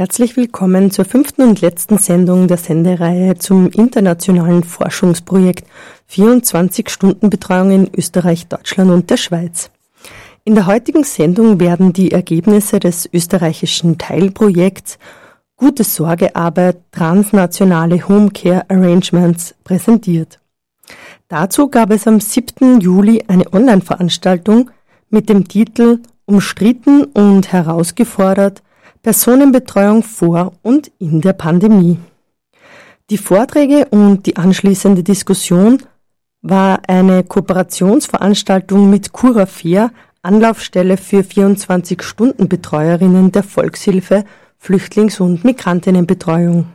Herzlich willkommen zur fünften und letzten Sendung der Sendereihe zum internationalen Forschungsprojekt 24 Stunden Betreuung in Österreich, Deutschland und der Schweiz. In der heutigen Sendung werden die Ergebnisse des österreichischen Teilprojekts Gute Sorgearbeit transnationale Homecare Arrangements präsentiert. Dazu gab es am 7. Juli eine Online-Veranstaltung mit dem Titel Umstritten und herausgefordert Personenbetreuung vor und in der Pandemie. Die Vorträge und die anschließende Diskussion war eine Kooperationsveranstaltung mit Curafair, Anlaufstelle für 24-Stunden-Betreuerinnen der Volkshilfe, Flüchtlings- und Migrantinnenbetreuung.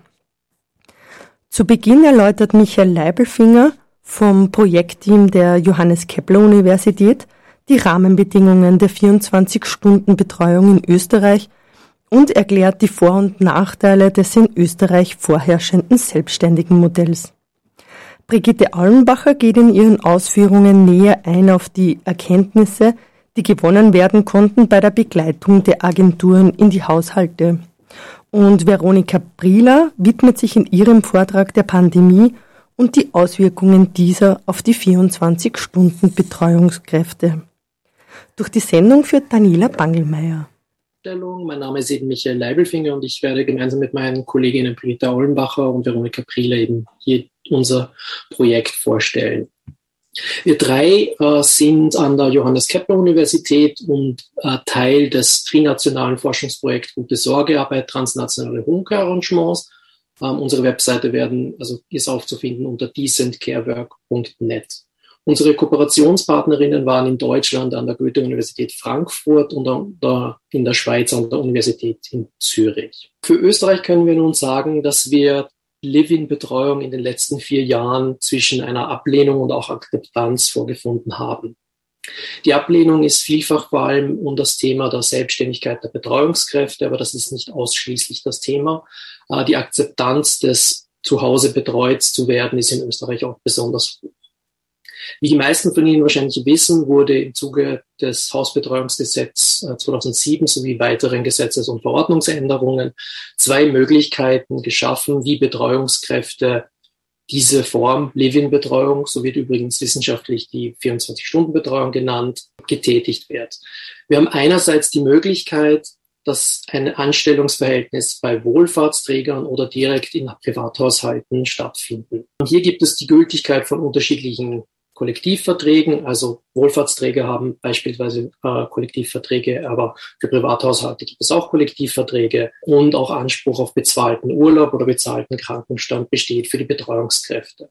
Zu Beginn erläutert Michael Leibelfinger vom Projektteam der Johannes Kepler Universität die Rahmenbedingungen der 24-Stunden-Betreuung in Österreich und erklärt die Vor- und Nachteile des in Österreich vorherrschenden selbstständigen Modells. Brigitte Allenbacher geht in ihren Ausführungen näher ein auf die Erkenntnisse, die gewonnen werden konnten bei der Begleitung der Agenturen in die Haushalte. Und Veronika Prieler widmet sich in ihrem Vortrag der Pandemie und die Auswirkungen dieser auf die 24-Stunden-Betreuungskräfte. Durch die Sendung führt Daniela Bangelmeier. Mein Name ist eben Michael Leibelfinger und ich werde gemeinsam mit meinen Kolleginnen Britta Ollenbacher und Veronika Priele eben hier unser Projekt vorstellen. Wir drei äh, sind an der Johannes Kepler Universität und äh, Teil des trinationalen Forschungsprojekts Gute Sorgearbeit, transnationale Homecare-Arrangements. Ähm, unsere Webseite werden, also ist aufzufinden unter decentcarework.net. Unsere Kooperationspartnerinnen waren in Deutschland an der Goethe-Universität Frankfurt und in der Schweiz an der Universität in Zürich. Für Österreich können wir nun sagen, dass wir Living-Betreuung in den letzten vier Jahren zwischen einer Ablehnung und auch Akzeptanz vorgefunden haben. Die Ablehnung ist vielfach vor allem um das Thema der Selbstständigkeit der Betreuungskräfte, aber das ist nicht ausschließlich das Thema. Äh, die Akzeptanz des Zuhause betreut zu werden ist in Österreich auch besonders hoch. Wie die meisten von Ihnen wahrscheinlich wissen, wurde im Zuge des Hausbetreuungsgesetzes 2007 sowie weiteren Gesetzes- und Verordnungsänderungen zwei Möglichkeiten geschaffen, wie Betreuungskräfte diese Form Living-Betreuung, so wird übrigens wissenschaftlich die 24-Stunden-Betreuung genannt, getätigt wird. Wir haben einerseits die Möglichkeit, dass ein Anstellungsverhältnis bei Wohlfahrtsträgern oder direkt in Privathaushalten stattfinden. Und hier gibt es die Gültigkeit von unterschiedlichen Kollektivverträgen. Also Wohlfahrtsträger haben beispielsweise äh, Kollektivverträge, aber für Privathaushalte gibt es auch Kollektivverträge und auch Anspruch auf bezahlten Urlaub oder bezahlten Krankenstand besteht für die Betreuungskräfte.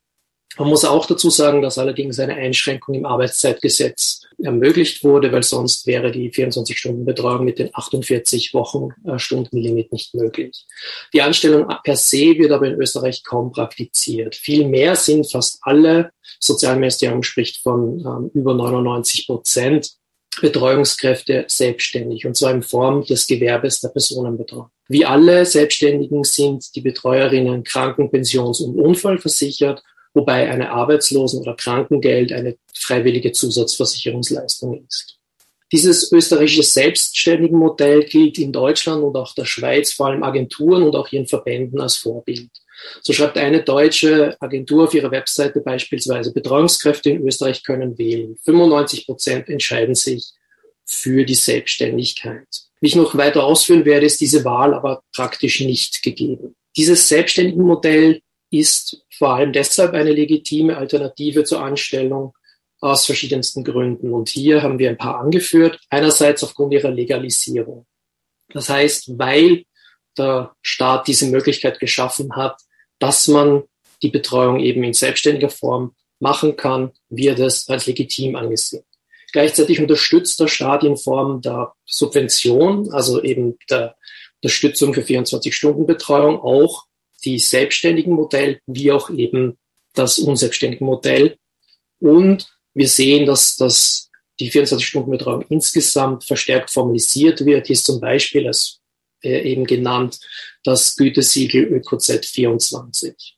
Man muss auch dazu sagen, dass allerdings eine Einschränkung im Arbeitszeitgesetz ermöglicht wurde, weil sonst wäre die 24-Stunden-Betreuung mit den 48 Wochenstundenlimit nicht möglich. Die Anstellung per se wird aber in Österreich kaum praktiziert. Vielmehr sind fast alle, Sozialministerium spricht von ähm, über 99 Prozent, Betreuungskräfte selbstständig und zwar in Form des Gewerbes der Personenbetreuung. Wie alle Selbstständigen sind die Betreuerinnen krankenpensions- und unfallversichert wobei eine Arbeitslosen- oder Krankengeld eine freiwillige Zusatzversicherungsleistung ist. Dieses österreichische selbstständige Modell gilt in Deutschland und auch der Schweiz vor allem Agenturen und auch ihren Verbänden als Vorbild. So schreibt eine deutsche Agentur auf ihrer Webseite beispielsweise, Betreuungskräfte in Österreich können wählen. 95 Prozent entscheiden sich für die Selbstständigkeit. Wie ich noch weiter ausführen werde, ist diese Wahl aber praktisch nicht gegeben. Dieses selbstständige Modell ist vor allem deshalb eine legitime Alternative zur Anstellung aus verschiedensten Gründen. Und hier haben wir ein paar angeführt. Einerseits aufgrund ihrer Legalisierung. Das heißt, weil der Staat diese Möglichkeit geschaffen hat, dass man die Betreuung eben in selbstständiger Form machen kann, wird es als legitim angesehen. Gleichzeitig unterstützt der Staat in Form der Subvention, also eben der Unterstützung für 24-Stunden-Betreuung auch die selbstständigen Modell wie auch eben das unselbstständige Modell. Und wir sehen, dass, dass die 24-Stunden-Betreuung insgesamt verstärkt formalisiert wird. Hier ist zum Beispiel als äh, eben genannt das Gütesiegel ÖkoZ 24.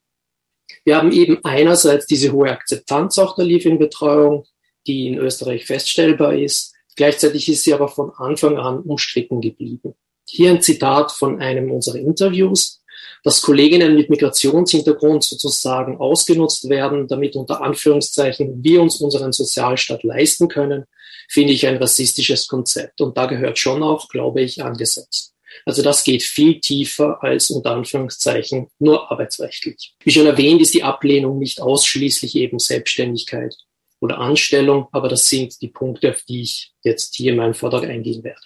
Wir haben eben einerseits diese hohe Akzeptanz auch der Living-Betreuung, die in Österreich feststellbar ist. Gleichzeitig ist sie aber von Anfang an umstritten geblieben. Hier ein Zitat von einem unserer Interviews, dass Kolleginnen mit Migrationshintergrund sozusagen ausgenutzt werden, damit unter Anführungszeichen wir uns unseren Sozialstaat leisten können, finde ich ein rassistisches Konzept. Und da gehört schon auch, glaube ich, angesetzt. Also das geht viel tiefer als unter Anführungszeichen nur arbeitsrechtlich. Wie schon erwähnt, ist die Ablehnung nicht ausschließlich eben Selbstständigkeit oder Anstellung, aber das sind die Punkte, auf die ich jetzt hier in meinem Vortrag eingehen werde.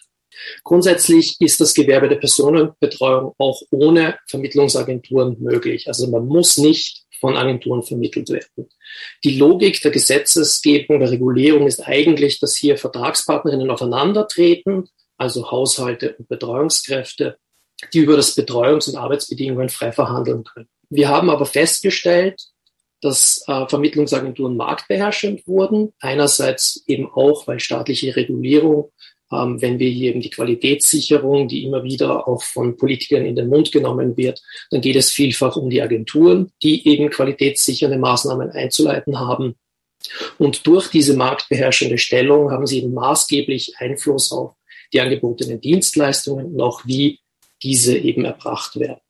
Grundsätzlich ist das Gewerbe der Personenbetreuung auch ohne Vermittlungsagenturen möglich. Also man muss nicht von Agenturen vermittelt werden. Die Logik der Gesetzesgebung, der Regulierung ist eigentlich, dass hier Vertragspartnerinnen aufeinandertreten, also Haushalte und Betreuungskräfte, die über das Betreuungs- und Arbeitsbedingungen frei verhandeln können. Wir haben aber festgestellt, dass äh, Vermittlungsagenturen marktbeherrschend wurden. Einerseits eben auch, weil staatliche Regulierung ähm, wenn wir hier eben die Qualitätssicherung, die immer wieder auch von Politikern in den Mund genommen wird, dann geht es vielfach um die Agenturen, die eben qualitätssichernde Maßnahmen einzuleiten haben. Und durch diese marktbeherrschende Stellung haben sie eben maßgeblich Einfluss auf die angebotenen Dienstleistungen und auch wie diese eben erbracht werden.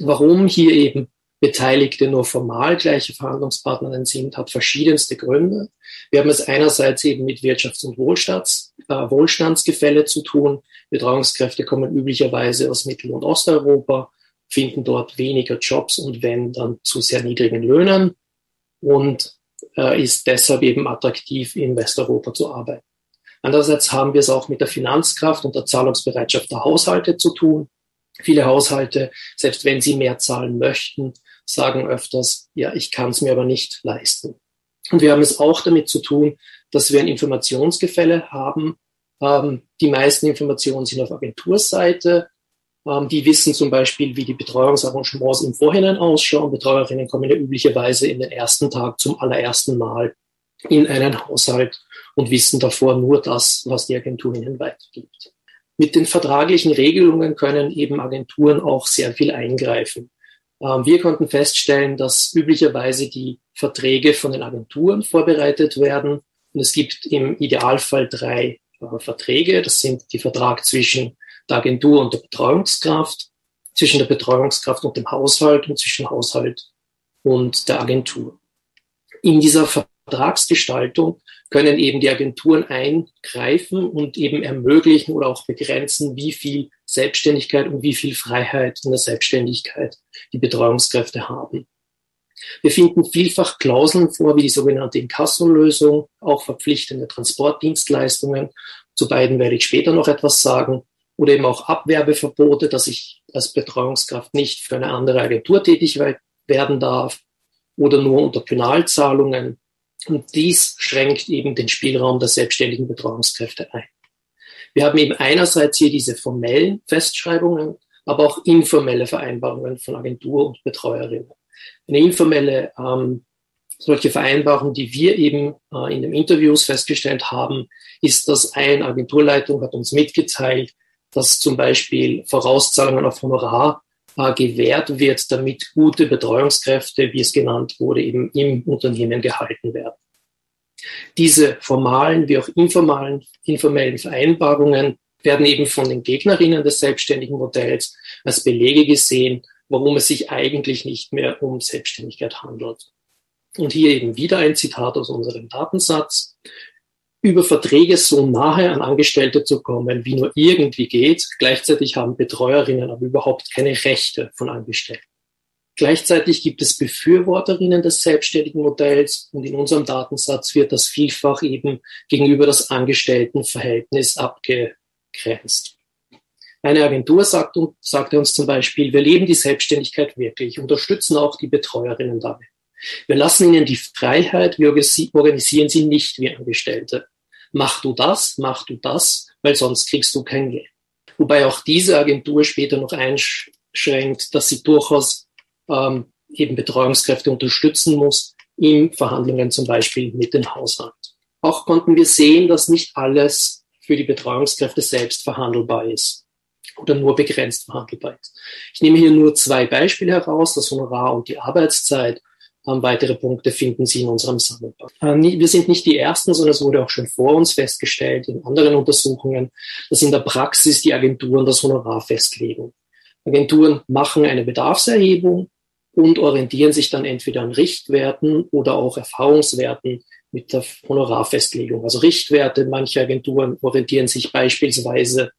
Warum hier eben Beteiligte nur formal gleiche Verhandlungspartnerinnen sind, hat verschiedenste Gründe. Wir haben es einerseits eben mit Wirtschafts- und Wohlstands, äh, Wohlstandsgefälle zu tun. Betreuungskräfte kommen üblicherweise aus Mittel- und Osteuropa, finden dort weniger Jobs und wenn dann zu sehr niedrigen Löhnen und äh, ist deshalb eben attraktiv in Westeuropa zu arbeiten. Andererseits haben wir es auch mit der Finanzkraft und der Zahlungsbereitschaft der Haushalte zu tun. Viele Haushalte, selbst wenn sie mehr zahlen möchten, sagen öfters, ja, ich kann es mir aber nicht leisten. Und wir haben es auch damit zu tun, dass wir ein Informationsgefälle haben. Ähm, die meisten Informationen sind auf Agenturseite. Ähm, die wissen zum Beispiel, wie die Betreuungsarrangements im Vorhinein ausschauen. Betreuerinnen kommen ja üblicherweise in den ersten Tag zum allerersten Mal in einen Haushalt und wissen davor nur das, was die Agentur ihnen weitergibt. Mit den vertraglichen Regelungen können eben Agenturen auch sehr viel eingreifen. Ähm, wir konnten feststellen, dass üblicherweise die Verträge von den Agenturen vorbereitet werden. Und es gibt im Idealfall drei äh, Verträge. Das sind die Vertrag zwischen der Agentur und der Betreuungskraft, zwischen der Betreuungskraft und dem Haushalt und zwischen Haushalt und der Agentur. In dieser Vertragsgestaltung können eben die Agenturen eingreifen und eben ermöglichen oder auch begrenzen, wie viel Selbstständigkeit und wie viel Freiheit in der Selbstständigkeit die Betreuungskräfte haben. Wir finden vielfach Klauseln vor, wie die sogenannte Inkasso-Lösung, auch verpflichtende Transportdienstleistungen. Zu beiden werde ich später noch etwas sagen. Oder eben auch Abwerbeverbote, dass ich als Betreuungskraft nicht für eine andere Agentur tätig werden darf oder nur unter Penalzahlungen. Und dies schränkt eben den Spielraum der selbstständigen Betreuungskräfte ein. Wir haben eben einerseits hier diese formellen Festschreibungen, aber auch informelle Vereinbarungen von Agentur und Betreuerinnen. Eine informelle ähm, solche Vereinbarung, die wir eben äh, in den Interviews festgestellt haben, ist, dass eine Agenturleitung hat uns mitgeteilt, dass zum Beispiel Vorauszahlungen auf Honorar äh, gewährt wird, damit gute Betreuungskräfte, wie es genannt wurde, eben im Unternehmen gehalten werden. Diese formalen wie auch informalen, informellen Vereinbarungen werden eben von den Gegnerinnen des selbstständigen Modells als Belege gesehen, warum es sich eigentlich nicht mehr um Selbstständigkeit handelt. Und hier eben wieder ein Zitat aus unserem Datensatz. Über Verträge so nahe an Angestellte zu kommen, wie nur irgendwie geht. Gleichzeitig haben Betreuerinnen aber überhaupt keine Rechte von Angestellten. Gleichzeitig gibt es Befürworterinnen des selbstständigen Modells und in unserem Datensatz wird das vielfach eben gegenüber das Angestelltenverhältnis abgegrenzt. Eine Agentur sagt, sagte uns zum Beispiel, wir leben die Selbstständigkeit wirklich, unterstützen auch die Betreuerinnen dabei. Wir lassen ihnen die Freiheit, wir organisieren sie nicht wie Angestellte. Mach du das, mach du das, weil sonst kriegst du kein Geld. Wobei auch diese Agentur später noch einschränkt, dass sie durchaus ähm, eben Betreuungskräfte unterstützen muss in Verhandlungen zum Beispiel mit dem Haushalt. Auch konnten wir sehen, dass nicht alles für die Betreuungskräfte selbst verhandelbar ist oder nur begrenzt verhandelbar ist. Ich nehme hier nur zwei Beispiele heraus, das Honorar und die Arbeitszeit. Ähm, weitere Punkte finden Sie in unserem Sammelband. Äh, wir sind nicht die Ersten, sondern es wurde auch schon vor uns festgestellt in anderen Untersuchungen, dass in der Praxis die Agenturen das Honorar festlegen. Agenturen machen eine Bedarfserhebung und orientieren sich dann entweder an Richtwerten oder auch Erfahrungswerten mit der Honorarfestlegung. Also Richtwerte, manche Agenturen orientieren sich beispielsweise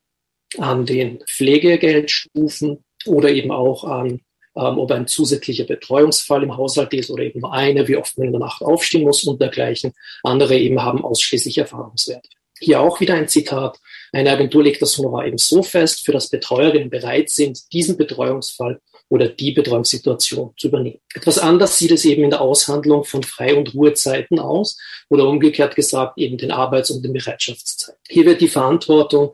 an den Pflegegeldstufen oder eben auch an, ähm, ob ein zusätzlicher Betreuungsfall im Haushalt ist oder eben nur eine, wie oft man in der Nacht aufstehen muss und dergleichen. Andere eben haben ausschließlich Erfahrungswerte. Hier auch wieder ein Zitat. Eine Agentur legt das Honorar eben so fest, für das Betreuerinnen bereit sind, diesen Betreuungsfall oder die Betreuungssituation zu übernehmen. Etwas anders sieht es eben in der Aushandlung von Frei- und Ruhezeiten aus oder umgekehrt gesagt eben den Arbeits- und den Bereitschaftszeiten. Hier wird die Verantwortung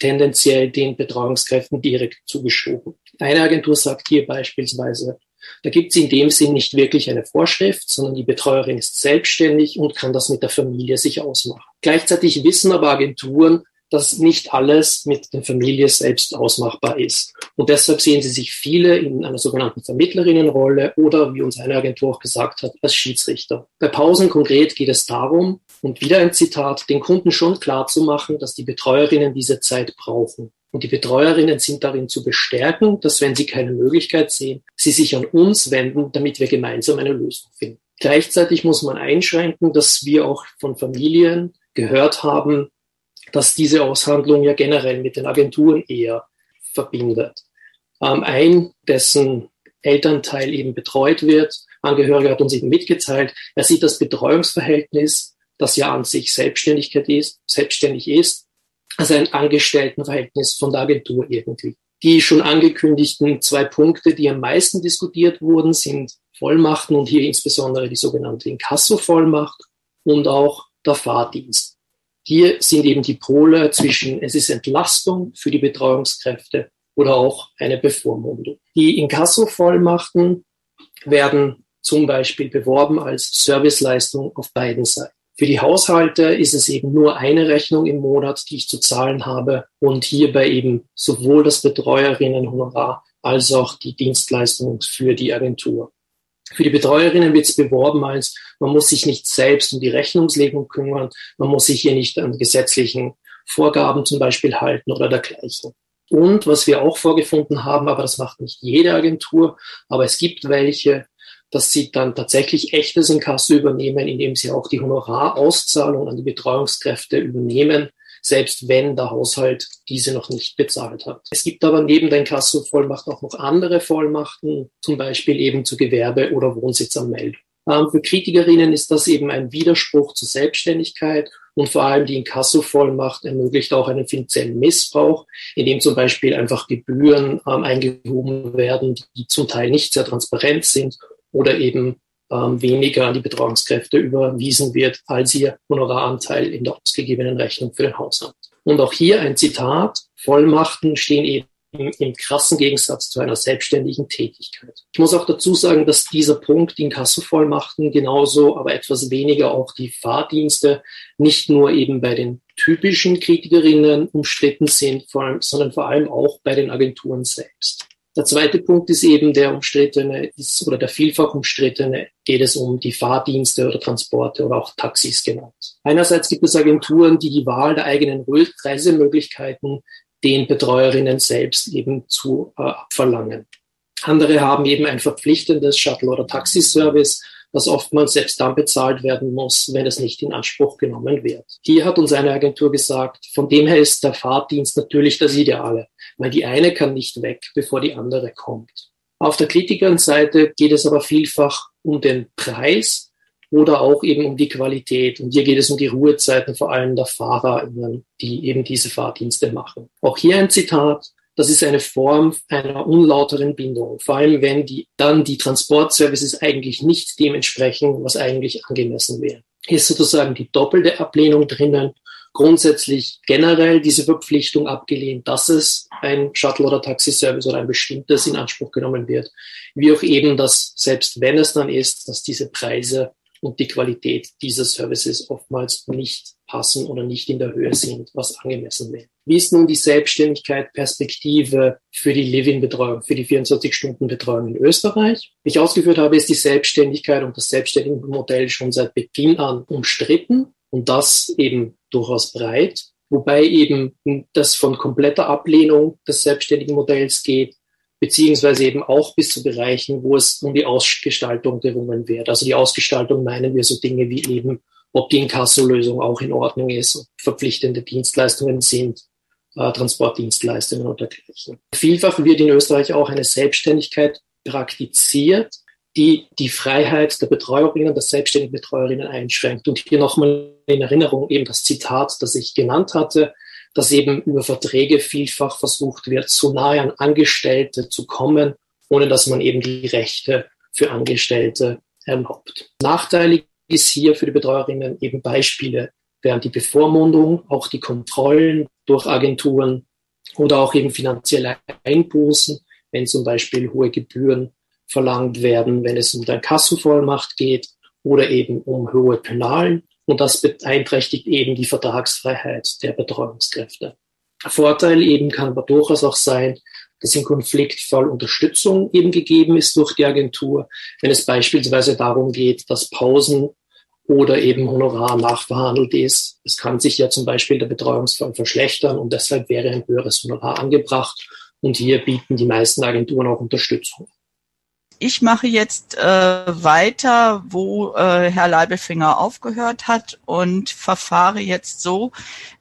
tendenziell den Betreuungskräften direkt zugeschoben. Eine Agentur sagt hier beispielsweise, da gibt es in dem Sinn nicht wirklich eine Vorschrift, sondern die Betreuerin ist selbstständig und kann das mit der Familie sich ausmachen. Gleichzeitig wissen aber Agenturen, dass nicht alles mit der Familie selbst ausmachbar ist. Und deshalb sehen sie sich viele in einer sogenannten Vermittlerinnenrolle oder, wie uns eine Agentur auch gesagt hat, als Schiedsrichter. Bei Pausen konkret geht es darum, und wieder ein Zitat, den Kunden schon klar zu machen, dass die Betreuerinnen diese Zeit brauchen. Und die Betreuerinnen sind darin zu bestärken, dass wenn sie keine Möglichkeit sehen, sie sich an uns wenden, damit wir gemeinsam eine Lösung finden. Gleichzeitig muss man einschränken, dass wir auch von Familien gehört haben, dass diese Aushandlung ja generell mit den Agenturen eher verbindet. Ähm, ein, dessen Elternteil eben betreut wird, Angehöriger hat uns eben mitgeteilt, er sieht das Betreuungsverhältnis, das ja an sich Selbstständigkeit ist, selbstständig ist, als ein Angestelltenverhältnis von der Agentur irgendwie. Die schon angekündigten zwei Punkte, die am meisten diskutiert wurden, sind Vollmachten und hier insbesondere die sogenannte Inkasso-Vollmacht und auch der Fahrdienst. Hier sind eben die Pole zwischen, es ist Entlastung für die Betreuungskräfte oder auch eine Bevormundung. Die Inkasso-Vollmachten werden zum Beispiel beworben als Serviceleistung auf beiden Seiten. Für die Haushalte ist es eben nur eine Rechnung im Monat, die ich zu zahlen habe und hierbei eben sowohl das Betreuerinnenhonorar als auch die Dienstleistung für die Agentur. Für die Betreuerinnen wird es beworben als, man muss sich nicht selbst um die Rechnungslegung kümmern, man muss sich hier nicht an gesetzlichen Vorgaben zum Beispiel halten oder dergleichen. Und was wir auch vorgefunden haben, aber das macht nicht jede Agentur, aber es gibt welche, dass sie dann tatsächlich echtes Inkasso übernehmen, indem sie auch die Honorarauszahlung an die Betreuungskräfte übernehmen selbst wenn der Haushalt diese noch nicht bezahlt hat. Es gibt aber neben der Inkasso-Vollmacht auch noch andere Vollmachten, zum Beispiel eben zu Gewerbe- oder Wohnsitzaanmeldung. Ähm, für Kritikerinnen ist das eben ein Widerspruch zur Selbstständigkeit und vor allem die Inkasso-Vollmacht ermöglicht auch einen finanziellen Missbrauch, indem zum Beispiel einfach Gebühren ähm, eingehoben werden, die zum Teil nicht sehr transparent sind oder eben ähm, weniger an die Betreuungskräfte überwiesen wird, als ihr Honoraranteil in der ausgegebenen Rechnung für den Haushalt. Und auch hier ein Zitat, Vollmachten stehen eben im krassen Gegensatz zu einer selbstständigen Tätigkeit. Ich muss auch dazu sagen, dass dieser Punkt, die Inkassovollmachten genauso, aber etwas weniger auch die Fahrdienste, nicht nur eben bei den typischen Kritikerinnen umstritten sind, sondern vor allem auch bei den Agenturen selbst. Der zweite Punkt ist eben der umstrittene, ist, oder der vielfach umstrittene, geht es um die Fahrdienste oder Transporte oder auch Taxis genannt. Einerseits gibt es Agenturen, die die Wahl der eigenen Reisemöglichkeiten den Betreuerinnen selbst eben zu äh, verlangen. Andere haben eben ein verpflichtendes Shuttle- oder Taxiservice, das oftmals selbst dann bezahlt werden muss, wenn es nicht in Anspruch genommen wird. Hier hat uns eine Agentur gesagt, von dem her ist der Fahrdienst natürlich das Ideale weil die eine kann nicht weg, bevor die andere kommt. Auf der Kritikerseite geht es aber vielfach um den Preis oder auch eben um die Qualität. Und hier geht es um die Ruhezeiten vor allem der FahrerInnen, die eben diese Fahrdienste machen. Auch hier ein Zitat. Das ist eine Form einer unlauteren Bindung, vor allem wenn die, dann die Transportservices eigentlich nicht dementsprechend, was eigentlich angemessen wäre. Hier ist sozusagen die doppelte Ablehnung drinnen grundsätzlich generell diese Verpflichtung abgelehnt, dass es ein Shuttle- oder Taxiservice oder ein bestimmtes in Anspruch genommen wird, wie auch eben, dass selbst wenn es dann ist, dass diese Preise und die Qualität dieser Services oftmals nicht passen oder nicht in der Höhe sind, was angemessen wäre. Wie ist nun die Selbstständigkeit Perspektive für die Living-Betreuung, für die 24-Stunden-Betreuung in Österreich? Wie ich ausgeführt habe, ist die Selbstständigkeit und das selbstständige Modell schon seit Beginn an umstritten und das eben durchaus breit, wobei eben das von kompletter Ablehnung des selbstständigen Modells geht, beziehungsweise eben auch bis zu Bereichen, wo es um die Ausgestaltung gerungen wird. Also die Ausgestaltung meinen wir so Dinge wie eben, ob die Inkasso-Lösung auch in Ordnung ist, ob verpflichtende Dienstleistungen sind, äh, Transportdienstleistungen und dergleichen. Vielfach wird in Österreich auch eine Selbstständigkeit praktiziert, die die Freiheit der Betreuerinnen, der selbstständigen Betreuerinnen einschränkt. Und hier nochmal in Erinnerung eben das Zitat, das ich genannt hatte, dass eben über Verträge vielfach versucht wird, so nahe an Angestellte zu kommen, ohne dass man eben die Rechte für Angestellte erlaubt. Nachteilig ist hier für die Betreuerinnen eben Beispiele während die Bevormundung, auch die Kontrollen durch Agenturen oder auch eben finanzielle Einbußen, wenn zum Beispiel hohe Gebühren verlangt werden, wenn es um der Kassenvollmacht geht oder eben um hohe Penalen. Und das beeinträchtigt eben die Vertragsfreiheit der Betreuungskräfte. Vorteil eben kann aber durchaus auch sein, dass im Konfliktfall Unterstützung eben gegeben ist durch die Agentur, wenn es beispielsweise darum geht, dass Pausen oder eben Honorar nachverhandelt ist. Es kann sich ja zum Beispiel der Betreuungsfall verschlechtern und deshalb wäre ein höheres Honorar angebracht. Und hier bieten die meisten Agenturen auch Unterstützung ich mache jetzt äh, weiter, wo äh, Herr Leibelfinger aufgehört hat und verfahre jetzt so,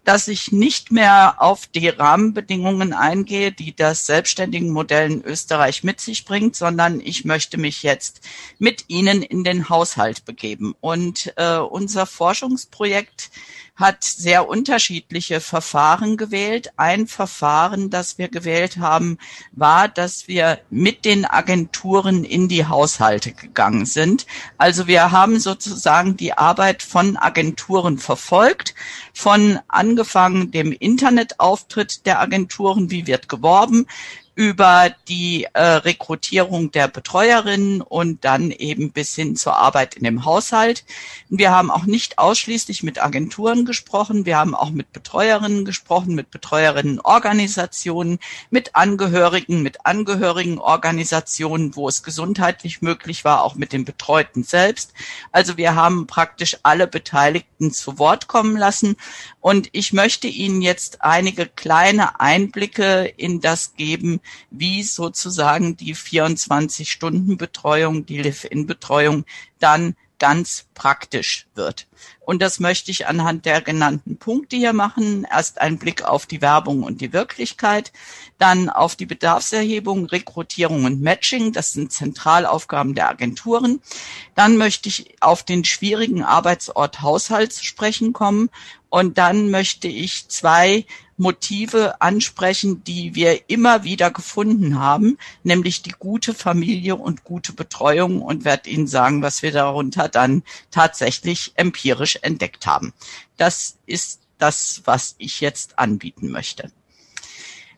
dass ich nicht mehr auf die Rahmenbedingungen eingehe, die das selbstständige Modell in Österreich mit sich bringt, sondern ich möchte mich jetzt mit Ihnen in den Haushalt begeben. Und äh, unser Forschungsprojekt hat sehr unterschiedliche Verfahren gewählt. Ein Verfahren, das wir gewählt haben, war, dass wir mit den Agenturen in die Haushalte gegangen sind. Also wir haben sozusagen die Arbeit von Agenturen verfolgt, von angefangen dem Internetauftritt der Agenturen, wie wird geworben, über die äh, Rekrutierung der Betreuerinnen und dann eben bis hin zur Arbeit in dem Haushalt. Wir haben auch nicht ausschließlich mit Agenturen gesprochen, wir haben auch mit Betreuerinnen gesprochen, mit Betreuerinnenorganisationen, mit Angehörigen, mit Angehörigenorganisationen, wo es gesundheitlich möglich war, auch mit den Betreuten selbst. Also wir haben praktisch alle Beteiligten zu Wort kommen lassen und ich möchte Ihnen jetzt einige kleine Einblicke in das geben, wie sozusagen die 24-Stunden-Betreuung, die Live-In-Betreuung dann ganz praktisch wird. Und das möchte ich anhand der genannten Punkte hier machen. Erst ein Blick auf die Werbung und die Wirklichkeit, dann auf die Bedarfserhebung, Rekrutierung und Matching. Das sind Zentralaufgaben der Agenturen. Dann möchte ich auf den schwierigen Arbeitsort Haushalt zu sprechen kommen. Und dann möchte ich zwei Motive ansprechen, die wir immer wieder gefunden haben, nämlich die gute Familie und gute Betreuung und werde Ihnen sagen, was wir darunter dann tatsächlich empirisch entdeckt haben. Das ist das, was ich jetzt anbieten möchte.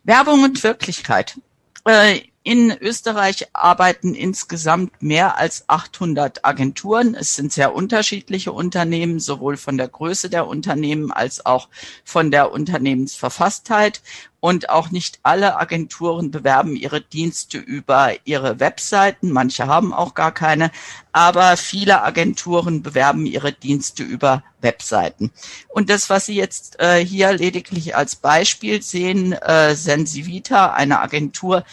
Werbung und Wirklichkeit. Äh, in Österreich arbeiten insgesamt mehr als 800 Agenturen. Es sind sehr unterschiedliche Unternehmen, sowohl von der Größe der Unternehmen als auch von der Unternehmensverfasstheit. Und auch nicht alle Agenturen bewerben ihre Dienste über ihre Webseiten. Manche haben auch gar keine. Aber viele Agenturen bewerben ihre Dienste über Webseiten. Und das, was Sie jetzt äh, hier lediglich als Beispiel sehen, äh, Sensivita, eine Agentur,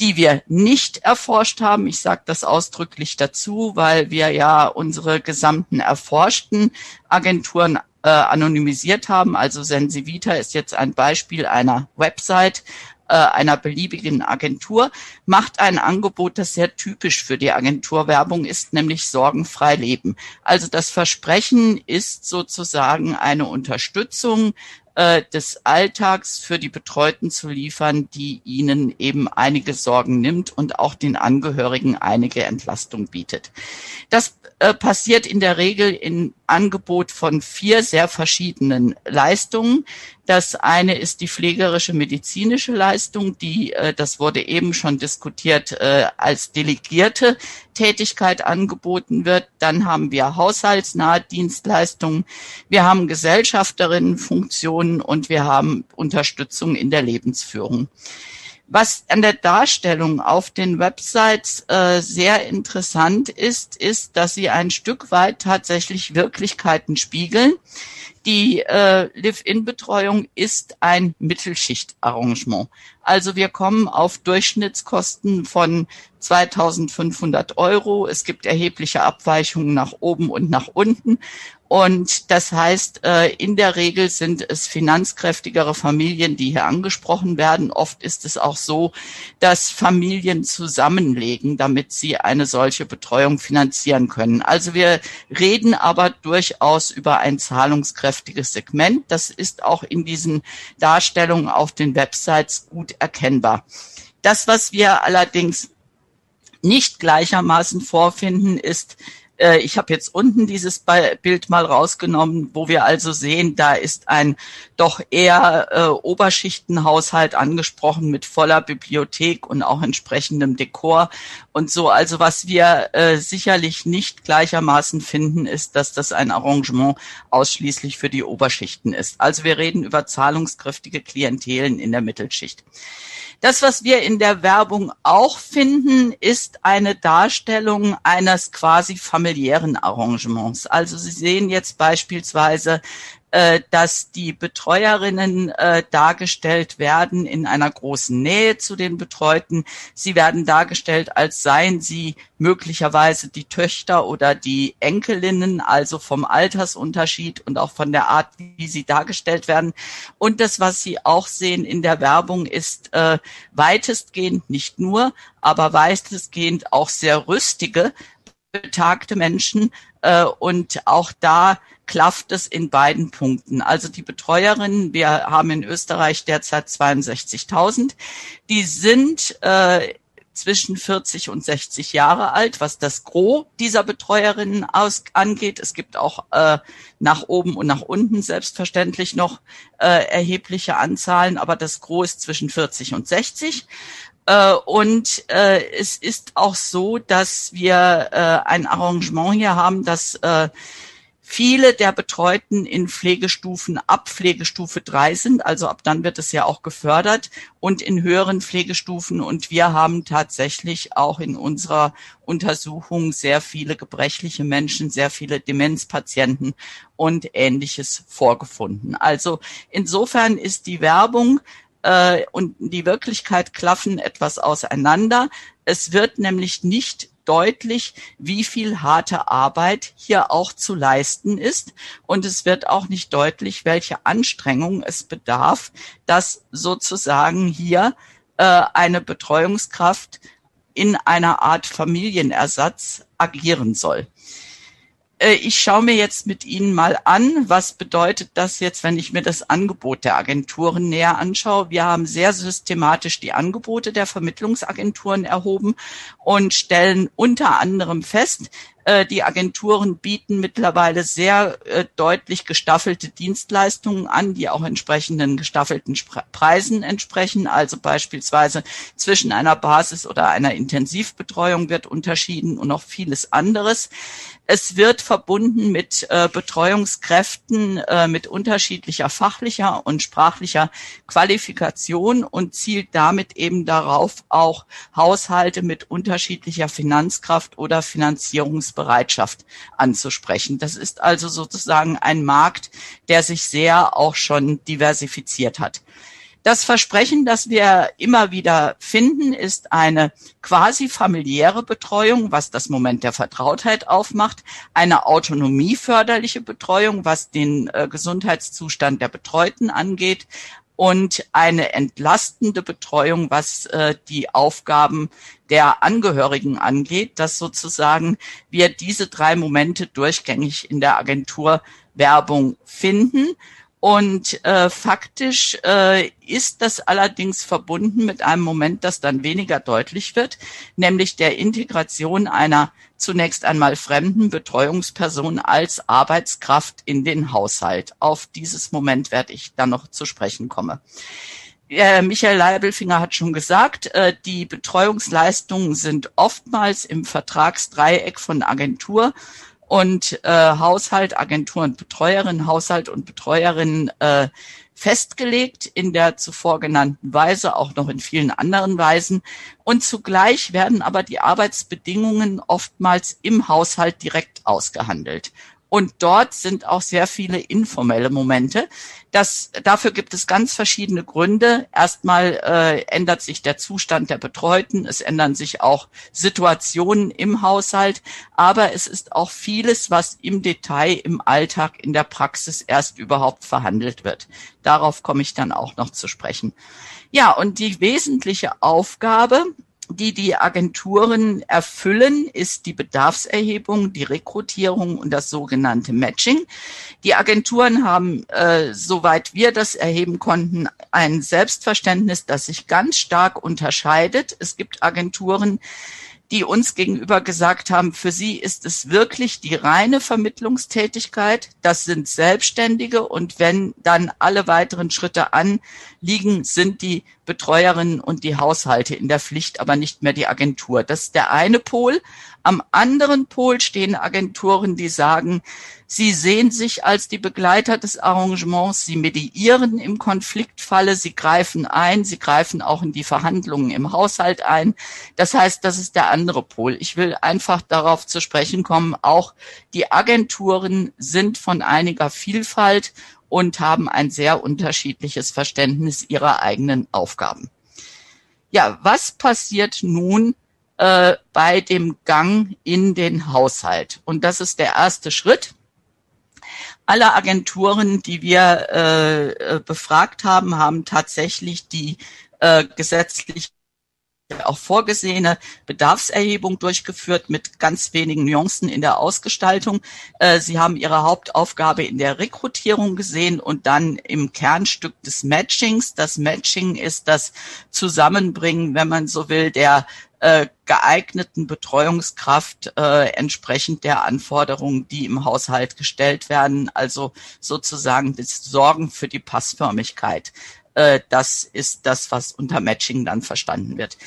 die wir nicht erforscht haben. Ich sage das ausdrücklich dazu, weil wir ja unsere gesamten erforschten Agenturen äh, anonymisiert haben. Also Sensivita ist jetzt ein Beispiel einer Website äh, einer beliebigen Agentur, macht ein Angebot, das sehr typisch für die Agenturwerbung ist, nämlich sorgenfrei leben. Also das Versprechen ist sozusagen eine Unterstützung äh, des Alltags für die Betreuten zu liefern, die ihnen eben einige Sorgen nimmt und auch den Angehörigen einige Entlastung bietet. Das äh, passiert in der Regel in Angebot von vier sehr verschiedenen Leistungen. Das eine ist die pflegerische medizinische Leistung, die, äh, das wurde eben schon diskutiert, äh, als delegierte Tätigkeit angeboten wird. Dann haben wir haushaltsnahe Dienstleistungen, wir haben Gesellschafterinnenfunktionen und wir haben Unterstützung in der Lebensführung. Was an der Darstellung auf den Websites äh, sehr interessant ist, ist, dass sie ein Stück weit tatsächlich Wirklichkeiten spiegeln. Die äh, Live-In-Betreuung ist ein Mittelschichtarrangement. Also wir kommen auf Durchschnittskosten von 2500 Euro. Es gibt erhebliche Abweichungen nach oben und nach unten. Und das heißt, äh, in der Regel sind es finanzkräftigere Familien, die hier angesprochen werden. Oft ist es auch so, dass Familien zusammenlegen, damit sie eine solche Betreuung finanzieren können. Also wir reden aber durchaus über ein zahlungskräftiges Segment. Das ist auch in diesen Darstellungen auf den Websites gut erkennbar. Das, was wir allerdings nicht gleichermaßen vorfinden, ist äh, ich habe jetzt unten dieses Bild mal rausgenommen, wo wir also sehen, da ist ein doch eher äh, Oberschichtenhaushalt angesprochen mit voller Bibliothek und auch entsprechendem Dekor und so. Also was wir äh, sicherlich nicht gleichermaßen finden, ist, dass das ein Arrangement ausschließlich für die Oberschichten ist. Also wir reden über zahlungskräftige Klientelen in der Mittelschicht. Das, was wir in der Werbung auch finden, ist eine Darstellung eines quasi familiären Arrangements. Also Sie sehen jetzt beispielsweise äh, dass die Betreuerinnen äh, dargestellt werden in einer großen Nähe zu den Betreuten. Sie werden dargestellt, als seien sie möglicherweise die Töchter oder die Enkelinnen, also vom Altersunterschied und auch von der Art, wie sie dargestellt werden. Und das, was Sie auch sehen in der Werbung, ist äh, weitestgehend nicht nur, aber weitestgehend auch sehr rüstige, betagte Menschen. Äh, und auch da klafft es in beiden Punkten. Also die Betreuerinnen, wir haben in Österreich derzeit 62.000, die sind äh, zwischen 40 und 60 Jahre alt, was das Gros dieser Betreuerinnen aus, angeht. Es gibt auch äh, nach oben und nach unten selbstverständlich noch äh, erhebliche Anzahlen, aber das Gros ist zwischen 40 und 60. Äh, und äh, es ist auch so, dass wir äh, ein Arrangement hier haben, das äh, viele der Betreuten in Pflegestufen ab Pflegestufe drei sind, also ab dann wird es ja auch gefördert und in höheren Pflegestufen. Und wir haben tatsächlich auch in unserer Untersuchung sehr viele gebrechliche Menschen, sehr viele Demenzpatienten und ähnliches vorgefunden. Also insofern ist die Werbung äh, und die Wirklichkeit klaffen etwas auseinander. Es wird nämlich nicht deutlich, wie viel harte Arbeit hier auch zu leisten ist. Und es wird auch nicht deutlich, welche Anstrengung es bedarf, dass sozusagen hier äh, eine Betreuungskraft in einer Art Familienersatz agieren soll. Äh, ich schaue mir jetzt mit Ihnen mal an, was bedeutet das jetzt, wenn ich mir das Angebot der Agenturen näher anschaue. Wir haben sehr systematisch die Angebote der Vermittlungsagenturen erhoben und stellen unter anderem fest, äh, die Agenturen bieten mittlerweile sehr äh, deutlich gestaffelte Dienstleistungen an, die auch entsprechenden gestaffelten Preisen entsprechen. Also beispielsweise zwischen einer Basis- oder einer Intensivbetreuung wird unterschieden und noch vieles anderes. Es wird verbunden mit äh, Betreuungskräften äh, mit unterschiedlicher fachlicher und sprachlicher Qualifikation und zielt damit eben darauf, auch Haushalte mit unterschiedlicher Finanzkraft oder Finanzierungsbereitschaft anzusprechen. Das ist also sozusagen ein Markt, der sich sehr auch schon diversifiziert hat. Das Versprechen, das wir immer wieder finden, ist eine quasi familiäre Betreuung, was das Moment der Vertrautheit aufmacht, eine autonomieförderliche Betreuung, was den äh, Gesundheitszustand der Betreuten angeht, und eine entlastende Betreuung, was äh, die Aufgaben der Angehörigen angeht, dass sozusagen wir diese drei Momente durchgängig in der Agenturwerbung finden Und äh, faktisch äh, ist das allerdings verbunden mit einem Moment, das dann weniger deutlich wird, nämlich der Integration einer zunächst einmal fremden Betreuungsperson als Arbeitskraft in den Haushalt. Auf dieses Moment werde ich dann noch zu sprechen kommen. Äh, Michael Leibelfinger hat schon gesagt, äh, die Betreuungsleistungen sind oftmals im Vertragsdreieck von Agentur und äh, Haushalt, Agentur und Betreuerin, Haushalt und Betreuerin äh, festgelegt in der zuvor genannten Weise, auch noch in vielen anderen Weisen. Und zugleich werden aber die Arbeitsbedingungen oftmals im Haushalt direkt ausgehandelt. Und dort sind auch sehr viele informelle Momente. Das, dafür gibt es ganz verschiedene Gründe. Erstmal äh, ändert sich der Zustand der Betreuten, es ändern sich auch Situationen im Haushalt, aber es ist auch vieles, was im Detail im Alltag in der Praxis erst überhaupt verhandelt wird. Darauf komme ich dann auch noch zu sprechen. Ja, und die wesentliche Aufgabe die die Agenturen erfüllen, ist die Bedarfserhebung, die Rekrutierung und das sogenannte Matching. Die Agenturen haben, äh, soweit wir das erheben konnten, ein Selbstverständnis, das sich ganz stark unterscheidet. Es gibt Agenturen, die uns gegenüber gesagt haben, für sie ist es wirklich die reine Vermittlungstätigkeit. Das sind Selbstständige und wenn dann alle weiteren Schritte anliegen, sind die Betreuerinnen und die Haushalte in der Pflicht, aber nicht mehr die Agentur. Das ist der eine Pol. Am anderen Pol stehen Agenturen, die sagen, sie sehen sich als die Begleiter des Arrangements, sie mediieren im Konfliktfalle, sie greifen ein, sie greifen auch in die Verhandlungen im Haushalt ein. Das heißt, das ist der andere Pol. Ich will einfach darauf zu sprechen kommen, auch die Agenturen sind von einiger Vielfalt und haben ein sehr unterschiedliches Verständnis ihrer eigenen Aufgaben. Ja, was passiert nun äh, bei dem Gang in den Haushalt? Und das ist der erste Schritt. Alle Agenturen, die wir äh, äh befragt haben, haben tatsächlich die äh, gesetzlich auch vorgesehene Bedarfserhebung durchgeführt mit ganz wenigen Nuancen in der Ausgestaltung. Äh, Sie haben Ihre Hauptaufgabe in der Rekrutierung gesehen und dann im Kernstück des Matchings. Das Matching ist das Zusammenbringen, wenn man so will, der äh, geeigneten Betreuungskraft äh, entsprechend der Anforderungen, die im Haushalt gestellt werden, also sozusagen das Sorgen für die Passförmigkeit äh, das ist das, was unter Matching dann verstanden wird.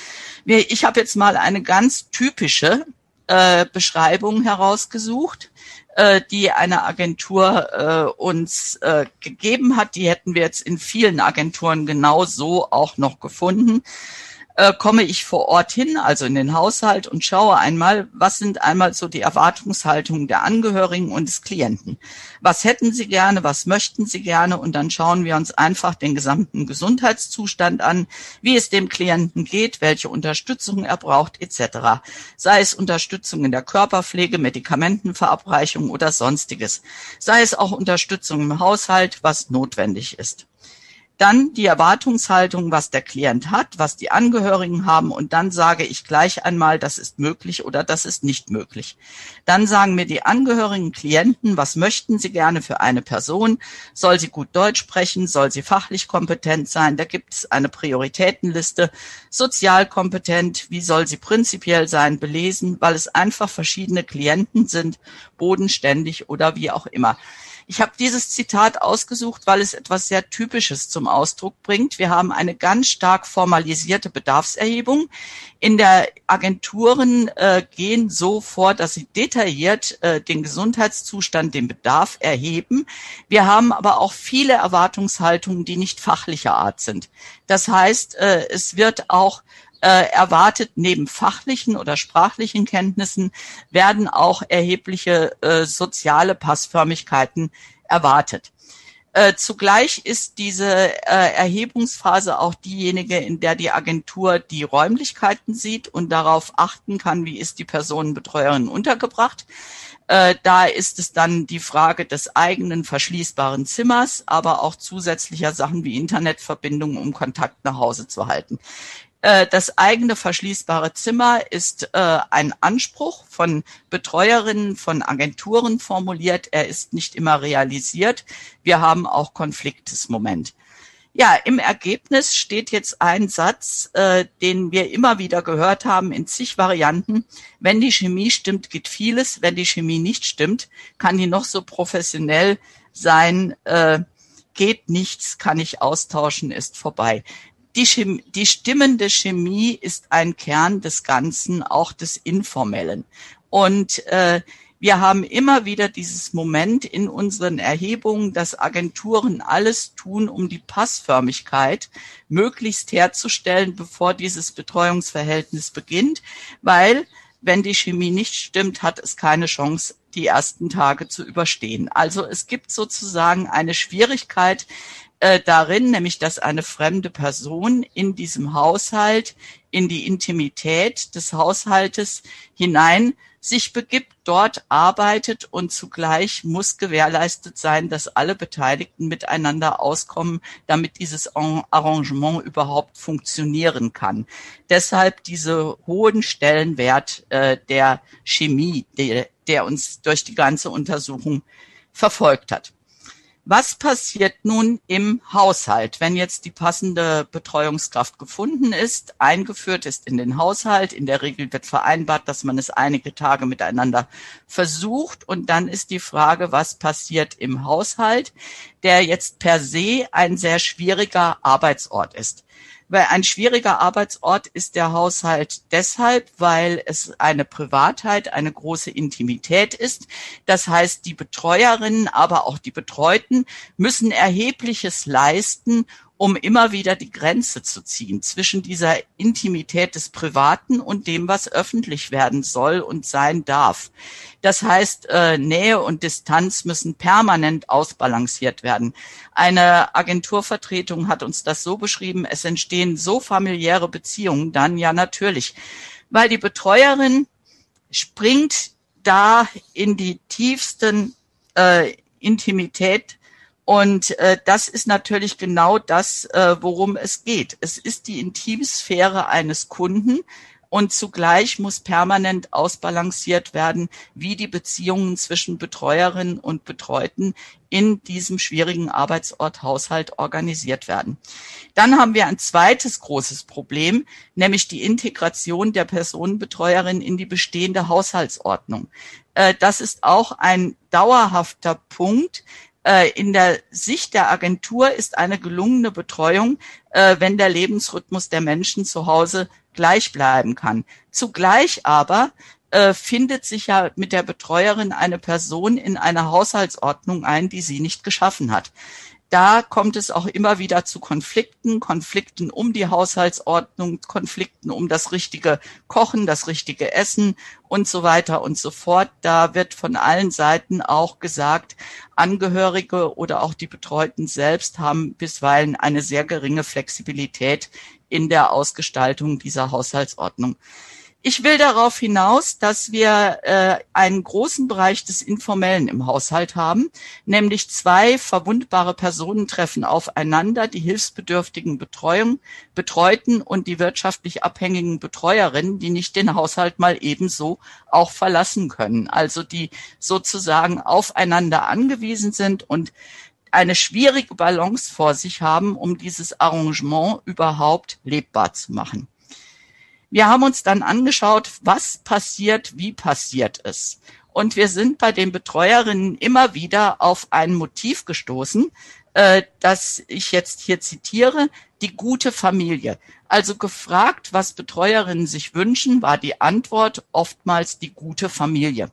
Ich habe jetzt mal eine ganz typische äh, Beschreibung herausgesucht, äh, die eine Agentur äh, uns äh, gegeben hat. Die hätten wir jetzt in vielen Agenturen genau so auch noch gefunden äh, komme ich vor Ort hin, also in den Haushalt und schaue einmal, was sind einmal so die Erwartungshaltungen der Angehörigen und des Klienten. Was hätten sie gerne, was möchten sie gerne und dann schauen wir uns einfach den gesamten Gesundheitszustand an, wie es dem Klienten geht, welche Unterstützung er braucht etc. Sei es Unterstützung in der Körperpflege, Medikamentenverabreichung oder sonstiges. Sei es auch Unterstützung im Haushalt, was notwendig ist. Dann die Erwartungshaltung, was der Klient hat, was die Angehörigen haben und dann sage ich gleich einmal, das ist möglich oder das ist nicht möglich. Dann sagen mir die Angehörigen Klienten, was möchten sie gerne für eine Person? Soll sie gut Deutsch sprechen? Soll sie fachlich kompetent sein? Da gibt es eine Prioritätenliste. Sozial kompetent, wie soll sie prinzipiell sein, belesen, weil es einfach verschiedene Klienten sind, bodenständig oder wie auch immer. Ich habe dieses Zitat ausgesucht, weil es etwas sehr Typisches zum Ausdruck bringt. Wir haben eine ganz stark formalisierte Bedarfserhebung. In der Agenturen äh, gehen so vor, dass sie detailliert äh, den Gesundheitszustand, den Bedarf erheben. Wir haben aber auch viele Erwartungshaltungen, die nicht fachlicher Art sind. Das heißt, äh, es wird auch äh, erwartet, neben fachlichen oder sprachlichen Kenntnissen werden auch erhebliche äh, soziale Passförmigkeiten erwartet. Äh, zugleich ist diese äh, Erhebungsphase auch diejenige, in der die Agentur die Räumlichkeiten sieht und darauf achten kann, wie ist die Personenbetreuerin untergebracht. Äh, da ist es dann die Frage des eigenen verschließbaren Zimmers, aber auch zusätzlicher Sachen wie Internetverbindungen, um Kontakt nach Hause zu halten. Äh, das eigene verschließbare Zimmer ist äh, ein Anspruch von Betreuerinnen, von Agenturen formuliert. Er ist nicht immer realisiert. Wir haben auch Konfliktesmoment. Ja, im Ergebnis steht jetzt ein Satz, äh, den wir immer wieder gehört haben in zig Varianten. Wenn die Chemie stimmt, geht vieles. Wenn die Chemie nicht stimmt, kann die noch so professionell sein. Äh, geht nichts, kann ich austauschen, ist vorbei. Die, Chemie, die stimmende Chemie ist ein Kern des Ganzen, auch des Informellen. Und äh, wir haben immer wieder dieses Moment in unseren Erhebungen, dass Agenturen alles tun, um die Passförmigkeit möglichst herzustellen, bevor dieses Betreuungsverhältnis beginnt, weil wenn die Chemie nicht stimmt, hat es keine Chance, die ersten Tage zu überstehen. Also es gibt sozusagen eine Schwierigkeit äh, darin, nämlich dass eine fremde Person in diesem Haushalt in die Intimität des Haushaltes hinein sich begibt, dort arbeitet und zugleich muss gewährleistet sein, dass alle Beteiligten miteinander auskommen, damit dieses Arrangement überhaupt funktionieren kann. Deshalb diese hohen Stellenwert äh, der Chemie, der, der uns durch die ganze Untersuchung verfolgt hat. Was passiert nun im Haushalt, wenn jetzt die passende Betreuungskraft gefunden ist, eingeführt ist in den Haushalt? In der Regel wird vereinbart, dass man es einige Tage miteinander versucht. Und dann ist die Frage, was passiert im Haushalt, der jetzt per se ein sehr schwieriger Arbeitsort ist. Weil ein schwieriger Arbeitsort ist der Haushalt deshalb, weil es eine Privatheit, eine große Intimität ist. Das heißt, die Betreuerinnen, aber auch die Betreuten müssen erhebliches leisten, um immer wieder die Grenze zu ziehen zwischen dieser Intimität des Privaten und dem, was öffentlich werden soll und sein darf. Das heißt, äh, Nähe und Distanz müssen permanent ausbalanciert werden. Eine Agenturvertretung hat uns das so beschrieben, es entstehen so familiäre Beziehungen dann ja natürlich, weil die Betreuerin springt da in die tiefsten äh, Intimität und äh, das ist natürlich genau das, äh, worum es geht. Es ist die Intimsphäre eines Kunden und zugleich muss permanent ausbalanciert werden, wie die Beziehungen zwischen Betreuerinnen und Betreuten in diesem schwierigen Arbeitsort Haushalt organisiert werden. Dann haben wir ein zweites großes Problem, nämlich die Integration der Personenbetreuerin in die bestehende Haushaltsordnung. Äh, das ist auch ein dauerhafter Punkt, in der Sicht der Agentur ist eine gelungene Betreuung, äh, wenn der Lebensrhythmus der Menschen zu Hause gleich bleiben kann. Zugleich aber äh, findet sich ja mit der Betreuerin eine Person in einer Haushaltsordnung ein, die sie nicht geschaffen hat da kommt es auch immer wieder zu Konflikten, Konflikten um die Haushaltsordnung, Konflikten um das richtige Kochen, das richtige Essen und so weiter und so fort. Da wird von allen Seiten auch gesagt, Angehörige oder auch die Betreuten selbst haben bisweilen eine sehr geringe Flexibilität in der Ausgestaltung dieser Haushaltsordnung. Ich will darauf hinaus, dass wir äh, einen großen Bereich des Informellen im Haushalt haben, nämlich zwei verwundbare Personen treffen aufeinander, die hilfsbedürftigen Betreuung, Betreuten und die wirtschaftlich abhängigen Betreuerinnen, die nicht den Haushalt mal ebenso auch verlassen können, also die sozusagen aufeinander angewiesen sind und eine schwierige Balance vor sich haben, um dieses Arrangement überhaupt lebbar zu machen. Wir haben uns dann angeschaut, was passiert, wie passiert es. Und wir sind bei den Betreuerinnen immer wieder auf ein Motiv gestoßen, äh, das ich jetzt hier zitiere, die gute Familie. Also gefragt, was Betreuerinnen sich wünschen, war die Antwort oftmals die gute Familie.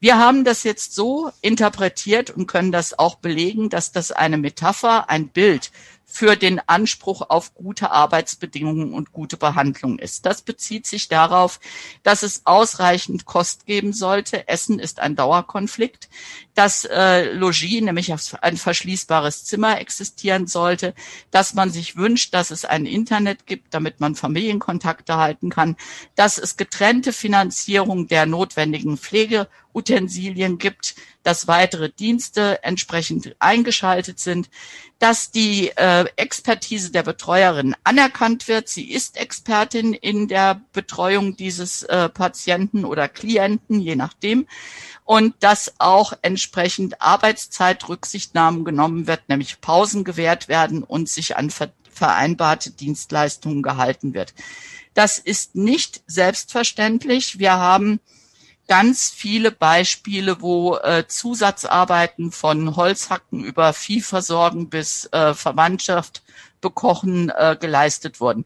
Wir haben das jetzt so interpretiert und können das auch belegen, dass das eine Metapher, ein Bild für den Anspruch auf gute Arbeitsbedingungen und gute Behandlung ist. Das bezieht sich darauf, dass es ausreichend Kost geben sollte. Essen ist ein Dauerkonflikt. Dass äh, Logis, nämlich ein verschließbares Zimmer existieren sollte. Dass man sich wünscht, dass es ein Internet gibt, damit man Familienkontakte halten kann. Dass es getrennte Finanzierung der notwendigen Pflegeutensilien gibt. Dass weitere Dienste entsprechend eingeschaltet sind dass die äh, Expertise der Betreuerin anerkannt wird. Sie ist Expertin in der Betreuung dieses äh, Patienten oder Klienten, je nachdem. Und dass auch entsprechend Arbeitszeitrücksichtnahmen genommen wird, nämlich Pausen gewährt werden und sich an ver vereinbarte Dienstleistungen gehalten wird. Das ist nicht selbstverständlich. Wir haben ganz viele Beispiele, wo äh, Zusatzarbeiten von Holzhacken über Viehversorgen bis äh, Verwandtschaft bekochen äh, geleistet wurden.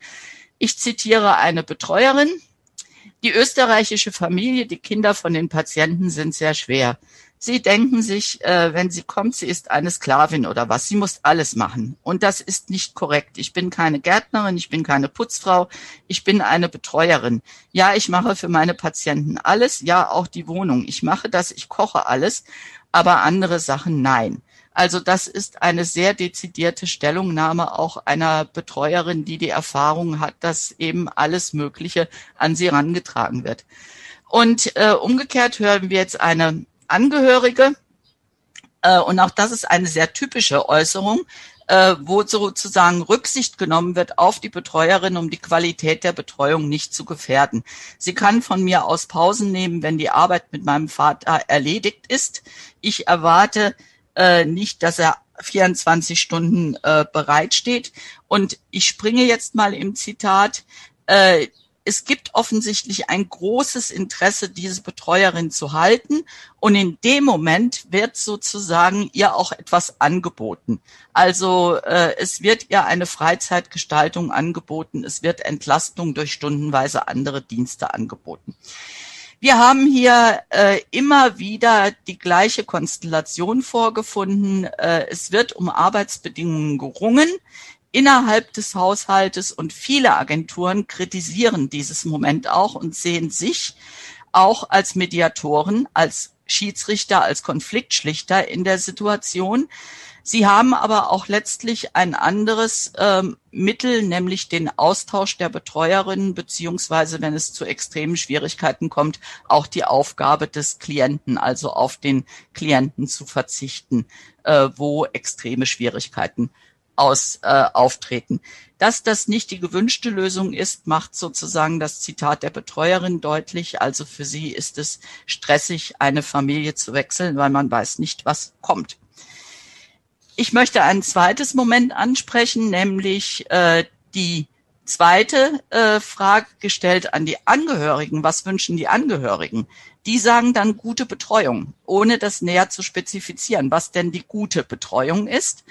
Ich zitiere eine Betreuerin. Die österreichische Familie, die Kinder von den Patienten sind sehr schwer. Sie denken sich, äh, wenn sie kommt, sie ist eine Sklavin oder was. Sie muss alles machen. Und das ist nicht korrekt. Ich bin keine Gärtnerin, ich bin keine Putzfrau, ich bin eine Betreuerin. Ja, ich mache für meine Patienten alles, ja, auch die Wohnung. Ich mache das, ich koche alles, aber andere Sachen nein. Also das ist eine sehr dezidierte Stellungnahme auch einer Betreuerin, die die Erfahrung hat, dass eben alles Mögliche an sie herangetragen wird. Und äh, umgekehrt hören wir jetzt eine Angehörige, äh, und auch das ist eine sehr typische Äußerung, äh, wo sozusagen Rücksicht genommen wird auf die Betreuerin, um die Qualität der Betreuung nicht zu gefährden. Sie kann von mir aus Pausen nehmen, wenn die Arbeit mit meinem Vater erledigt ist. Ich erwarte äh, nicht, dass er 24 Stunden äh, bereitsteht. Und ich springe jetzt mal im Zitat. Äh, es gibt offensichtlich ein großes Interesse, diese Betreuerin zu halten. Und in dem Moment wird sozusagen ihr auch etwas angeboten. Also äh, es wird ihr eine Freizeitgestaltung angeboten. Es wird Entlastung durch stundenweise andere Dienste angeboten. Wir haben hier äh, immer wieder die gleiche Konstellation vorgefunden. Äh, es wird um Arbeitsbedingungen gerungen innerhalb des Haushaltes und viele Agenturen kritisieren dieses Moment auch und sehen sich auch als Mediatoren, als Schiedsrichter, als Konfliktschlichter in der Situation. Sie haben aber auch letztlich ein anderes ähm, Mittel, nämlich den Austausch der Betreuerinnen, beziehungsweise wenn es zu extremen Schwierigkeiten kommt, auch die Aufgabe des Klienten, also auf den Klienten zu verzichten, äh, wo extreme Schwierigkeiten aus, äh, auftreten. Dass das nicht die gewünschte Lösung ist, macht sozusagen das Zitat der Betreuerin deutlich. Also für sie ist es stressig, eine Familie zu wechseln, weil man weiß nicht, was kommt. Ich möchte ein zweites Moment ansprechen, nämlich äh, die zweite äh, Frage gestellt an die Angehörigen. Was wünschen die Angehörigen? Die sagen dann gute Betreuung, ohne das näher zu spezifizieren, was denn die gute Betreuung ist.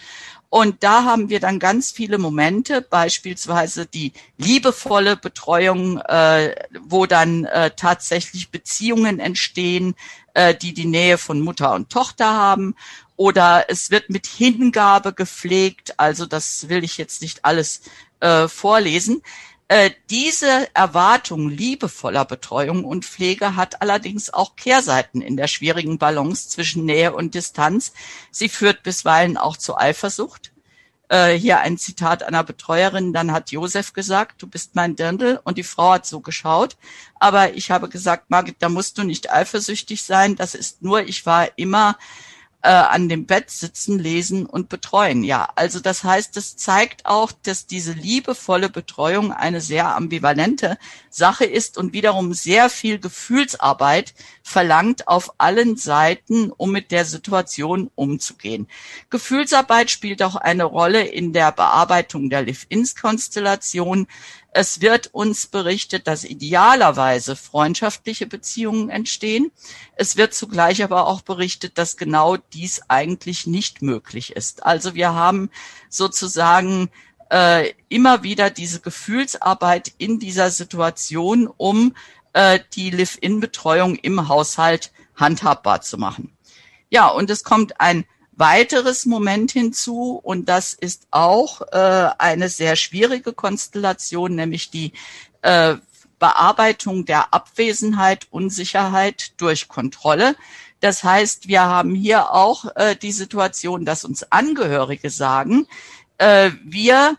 Und da haben wir dann ganz viele Momente, beispielsweise die liebevolle Betreuung, äh, wo dann äh, tatsächlich Beziehungen entstehen, äh, die die Nähe von Mutter und Tochter haben. Oder es wird mit Hingabe gepflegt. Also das will ich jetzt nicht alles äh, vorlesen. Äh, diese Erwartung liebevoller Betreuung und Pflege hat allerdings auch Kehrseiten in der schwierigen Balance zwischen Nähe und Distanz. Sie führt bisweilen auch zu Eifersucht. Äh, hier ein Zitat einer Betreuerin, dann hat Josef gesagt, du bist mein Dirndl und die Frau hat so geschaut. Aber ich habe gesagt, Margit, da musst du nicht eifersüchtig sein. Das ist nur, ich war immer äh, an dem Bett sitzen, lesen und betreuen. Ja, also das heißt, es zeigt auch, dass diese liebevolle Betreuung eine sehr ambivalente Sache ist und wiederum sehr viel Gefühlsarbeit verlangt auf allen Seiten, um mit der Situation umzugehen. Gefühlsarbeit spielt auch eine Rolle in der Bearbeitung der Live-Ins-Konstellation. Es wird uns berichtet, dass idealerweise freundschaftliche Beziehungen entstehen. Es wird zugleich aber auch berichtet, dass genau dies eigentlich nicht möglich ist. Also wir haben sozusagen äh, immer wieder diese Gefühlsarbeit in dieser Situation, um äh, die Live-In-Betreuung im Haushalt handhabbar zu machen. Ja, und es kommt ein weiteres Moment hinzu und das ist auch äh, eine sehr schwierige Konstellation, nämlich die äh, Bearbeitung der Abwesenheit, Unsicherheit durch Kontrolle. Das heißt, wir haben hier auch äh, die Situation, dass uns Angehörige sagen, äh, wir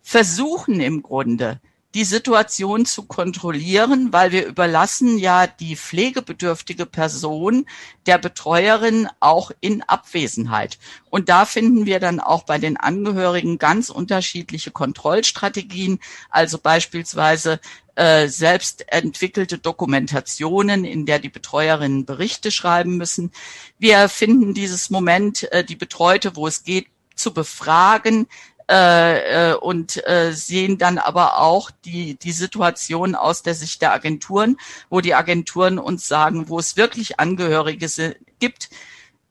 versuchen im Grunde die Situation zu kontrollieren, weil wir überlassen ja die pflegebedürftige Person der Betreuerin auch in Abwesenheit. Und da finden wir dann auch bei den Angehörigen ganz unterschiedliche Kontrollstrategien, also beispielsweise äh, selbst entwickelte Dokumentationen, in der die Betreuerinnen Berichte schreiben müssen. Wir finden dieses Moment, äh, die Betreute, wo es geht, zu befragen, äh, äh, und äh, sehen dann aber auch die, die Situation aus der Sicht der Agenturen, wo die Agenturen uns sagen, wo es wirklich Angehörige gibt,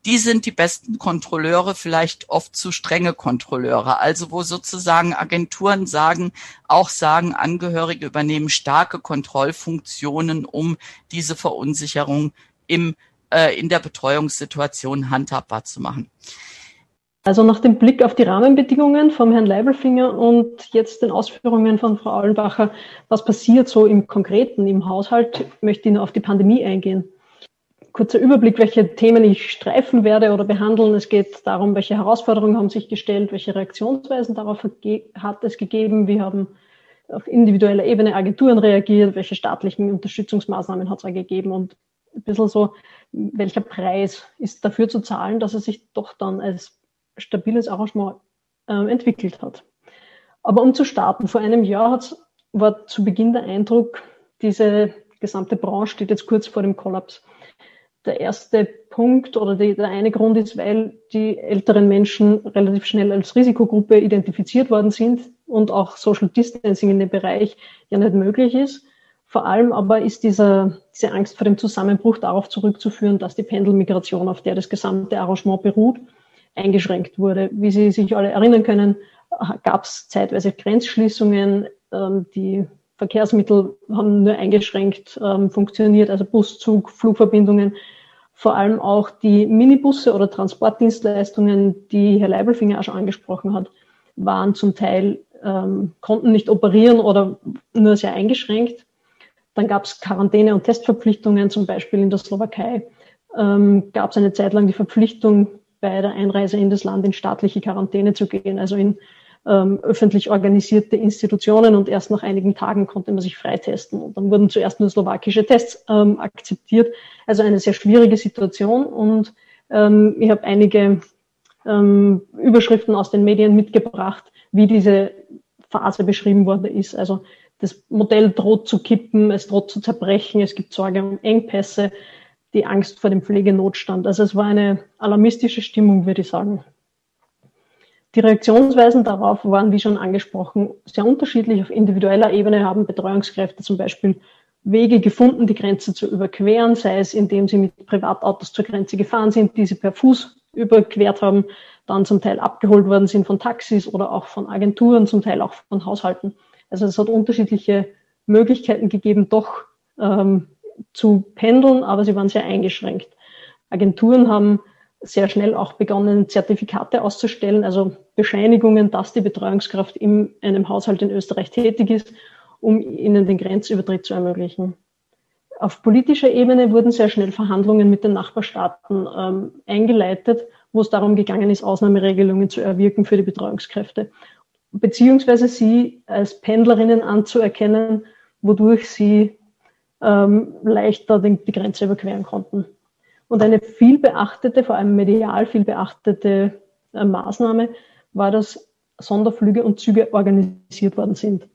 die sind die besten Kontrolleure, vielleicht oft zu strenge Kontrolleure. Also wo sozusagen Agenturen sagen, auch sagen, Angehörige übernehmen starke Kontrollfunktionen, um diese Verunsicherung im, äh, in der Betreuungssituation handhabbar zu machen. Also nach dem Blick auf die Rahmenbedingungen vom Herrn Leibelfinger und jetzt den Ausführungen von Frau Aulenbacher, was passiert so im Konkreten im Haushalt, möchte ich noch auf die Pandemie eingehen. Kurzer Überblick, welche Themen ich streifen werde oder behandeln. Es geht darum, welche Herausforderungen haben sich gestellt, welche Reaktionsweisen darauf hat es gegeben. Wir haben auf individueller Ebene Agenturen reagiert, welche staatlichen Unterstützungsmaßnahmen hat es gegeben und ein bisschen so, welcher Preis ist dafür zu zahlen, dass es sich doch dann als stabiles Arrangement äh, entwickelt hat. Aber um zu starten, vor einem Jahr war zu Beginn der Eindruck, diese gesamte Branche steht jetzt kurz vor dem Kollaps. Der erste Punkt oder die, der eine Grund ist, weil die älteren Menschen relativ schnell als Risikogruppe identifiziert worden sind und auch Social Distancing in dem Bereich ja nicht möglich ist. Vor allem aber ist dieser, diese Angst vor dem Zusammenbruch darauf zurückzuführen, dass die Pendelmigration, auf der das gesamte Arrangement beruht, eingeschränkt wurde. Wie Sie sich alle erinnern können, gab es zeitweise Grenzschließungen. Ähm, die Verkehrsmittel haben nur eingeschränkt ähm, funktioniert, also Bus, Zug, Flugverbindungen. Vor allem auch die Minibusse oder Transportdienstleistungen, die Herr Leibelfinger auch schon angesprochen hat, waren zum Teil, ähm, konnten nicht operieren oder nur sehr eingeschränkt. Dann gab es Quarantäne- und Testverpflichtungen, zum Beispiel in der Slowakei. Ähm, gab es eine Zeit lang die Verpflichtung, bei der Einreise in das Land in staatliche Quarantäne zu gehen, also in ähm, öffentlich organisierte Institutionen und erst nach einigen Tagen konnte man sich freitesten. Und dann wurden zuerst nur slowakische Tests ähm, akzeptiert. Also eine sehr schwierige Situation und ähm, ich habe einige ähm, Überschriften aus den Medien mitgebracht, wie diese Phase beschrieben worden ist. Also das Modell droht zu kippen, es droht zu zerbrechen, es gibt Sorge um Engpässe, die Angst vor dem Pflegenotstand. Also es war eine alarmistische Stimmung, würde ich sagen. Die Reaktionsweisen darauf waren, wie schon angesprochen, sehr unterschiedlich. Auf individueller Ebene haben Betreuungskräfte zum Beispiel Wege gefunden, die Grenze zu überqueren, sei es indem sie mit Privatautos zur Grenze gefahren sind, die sie per Fuß überquert haben, dann zum Teil abgeholt worden sind von Taxis oder auch von Agenturen, zum Teil auch von Haushalten. Also es hat unterschiedliche Möglichkeiten gegeben, doch ähm, zu pendeln, aber sie waren sehr eingeschränkt. Agenturen haben sehr schnell auch begonnen, Zertifikate auszustellen, also Bescheinigungen, dass die Betreuungskraft in einem Haushalt in Österreich tätig ist, um ihnen den Grenzübertritt zu ermöglichen. Auf politischer Ebene wurden sehr schnell Verhandlungen mit den Nachbarstaaten ähm, eingeleitet, wo es darum gegangen ist, Ausnahmeregelungen zu erwirken für die Betreuungskräfte, beziehungsweise sie als Pendlerinnen anzuerkennen, wodurch sie ähm, leichter die, die Grenze überqueren konnten. Und eine viel beachtete, vor allem medial viel beachtete äh, Maßnahme war, dass Sonderflüge und Züge organisiert worden sind.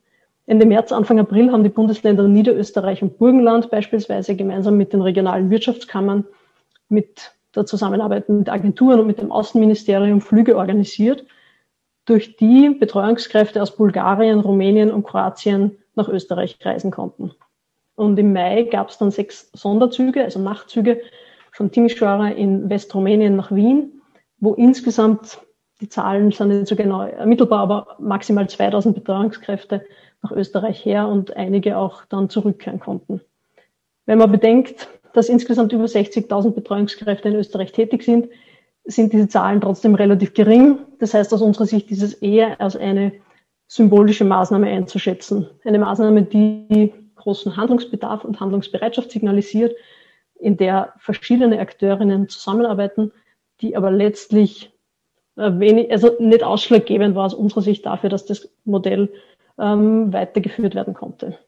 Ende März, Anfang April haben die Bundesländer Niederösterreich und Burgenland beispielsweise gemeinsam mit den regionalen Wirtschaftskammern, mit der Zusammenarbeit mit Agenturen und mit dem Außenministerium Flüge organisiert, durch die Betreuungskräfte aus Bulgarien, Rumänien und Kroatien nach Österreich reisen konnten. Und im Mai gab es dann sechs Sonderzüge, also Nachtzüge von Timișoara in Westrumänien nach Wien, wo insgesamt, die Zahlen sind nicht so genau ermittelbar, aber maximal 2000 Betreuungskräfte nach Österreich her und einige auch dann zurückkehren konnten. Wenn man bedenkt, dass insgesamt über 60.000 Betreuungskräfte in Österreich tätig sind, sind diese Zahlen trotzdem relativ gering. Das heißt, aus unserer Sicht ist es eher als eine symbolische Maßnahme einzuschätzen. Eine Maßnahme, die großen Handlungsbedarf und Handlungsbereitschaft signalisiert, in der verschiedene Akteurinnen zusammenarbeiten, die aber letztlich äh, wenig, also nicht ausschlaggebend war aus unserer Sicht dafür, dass das Modell ähm, weitergeführt werden konnte.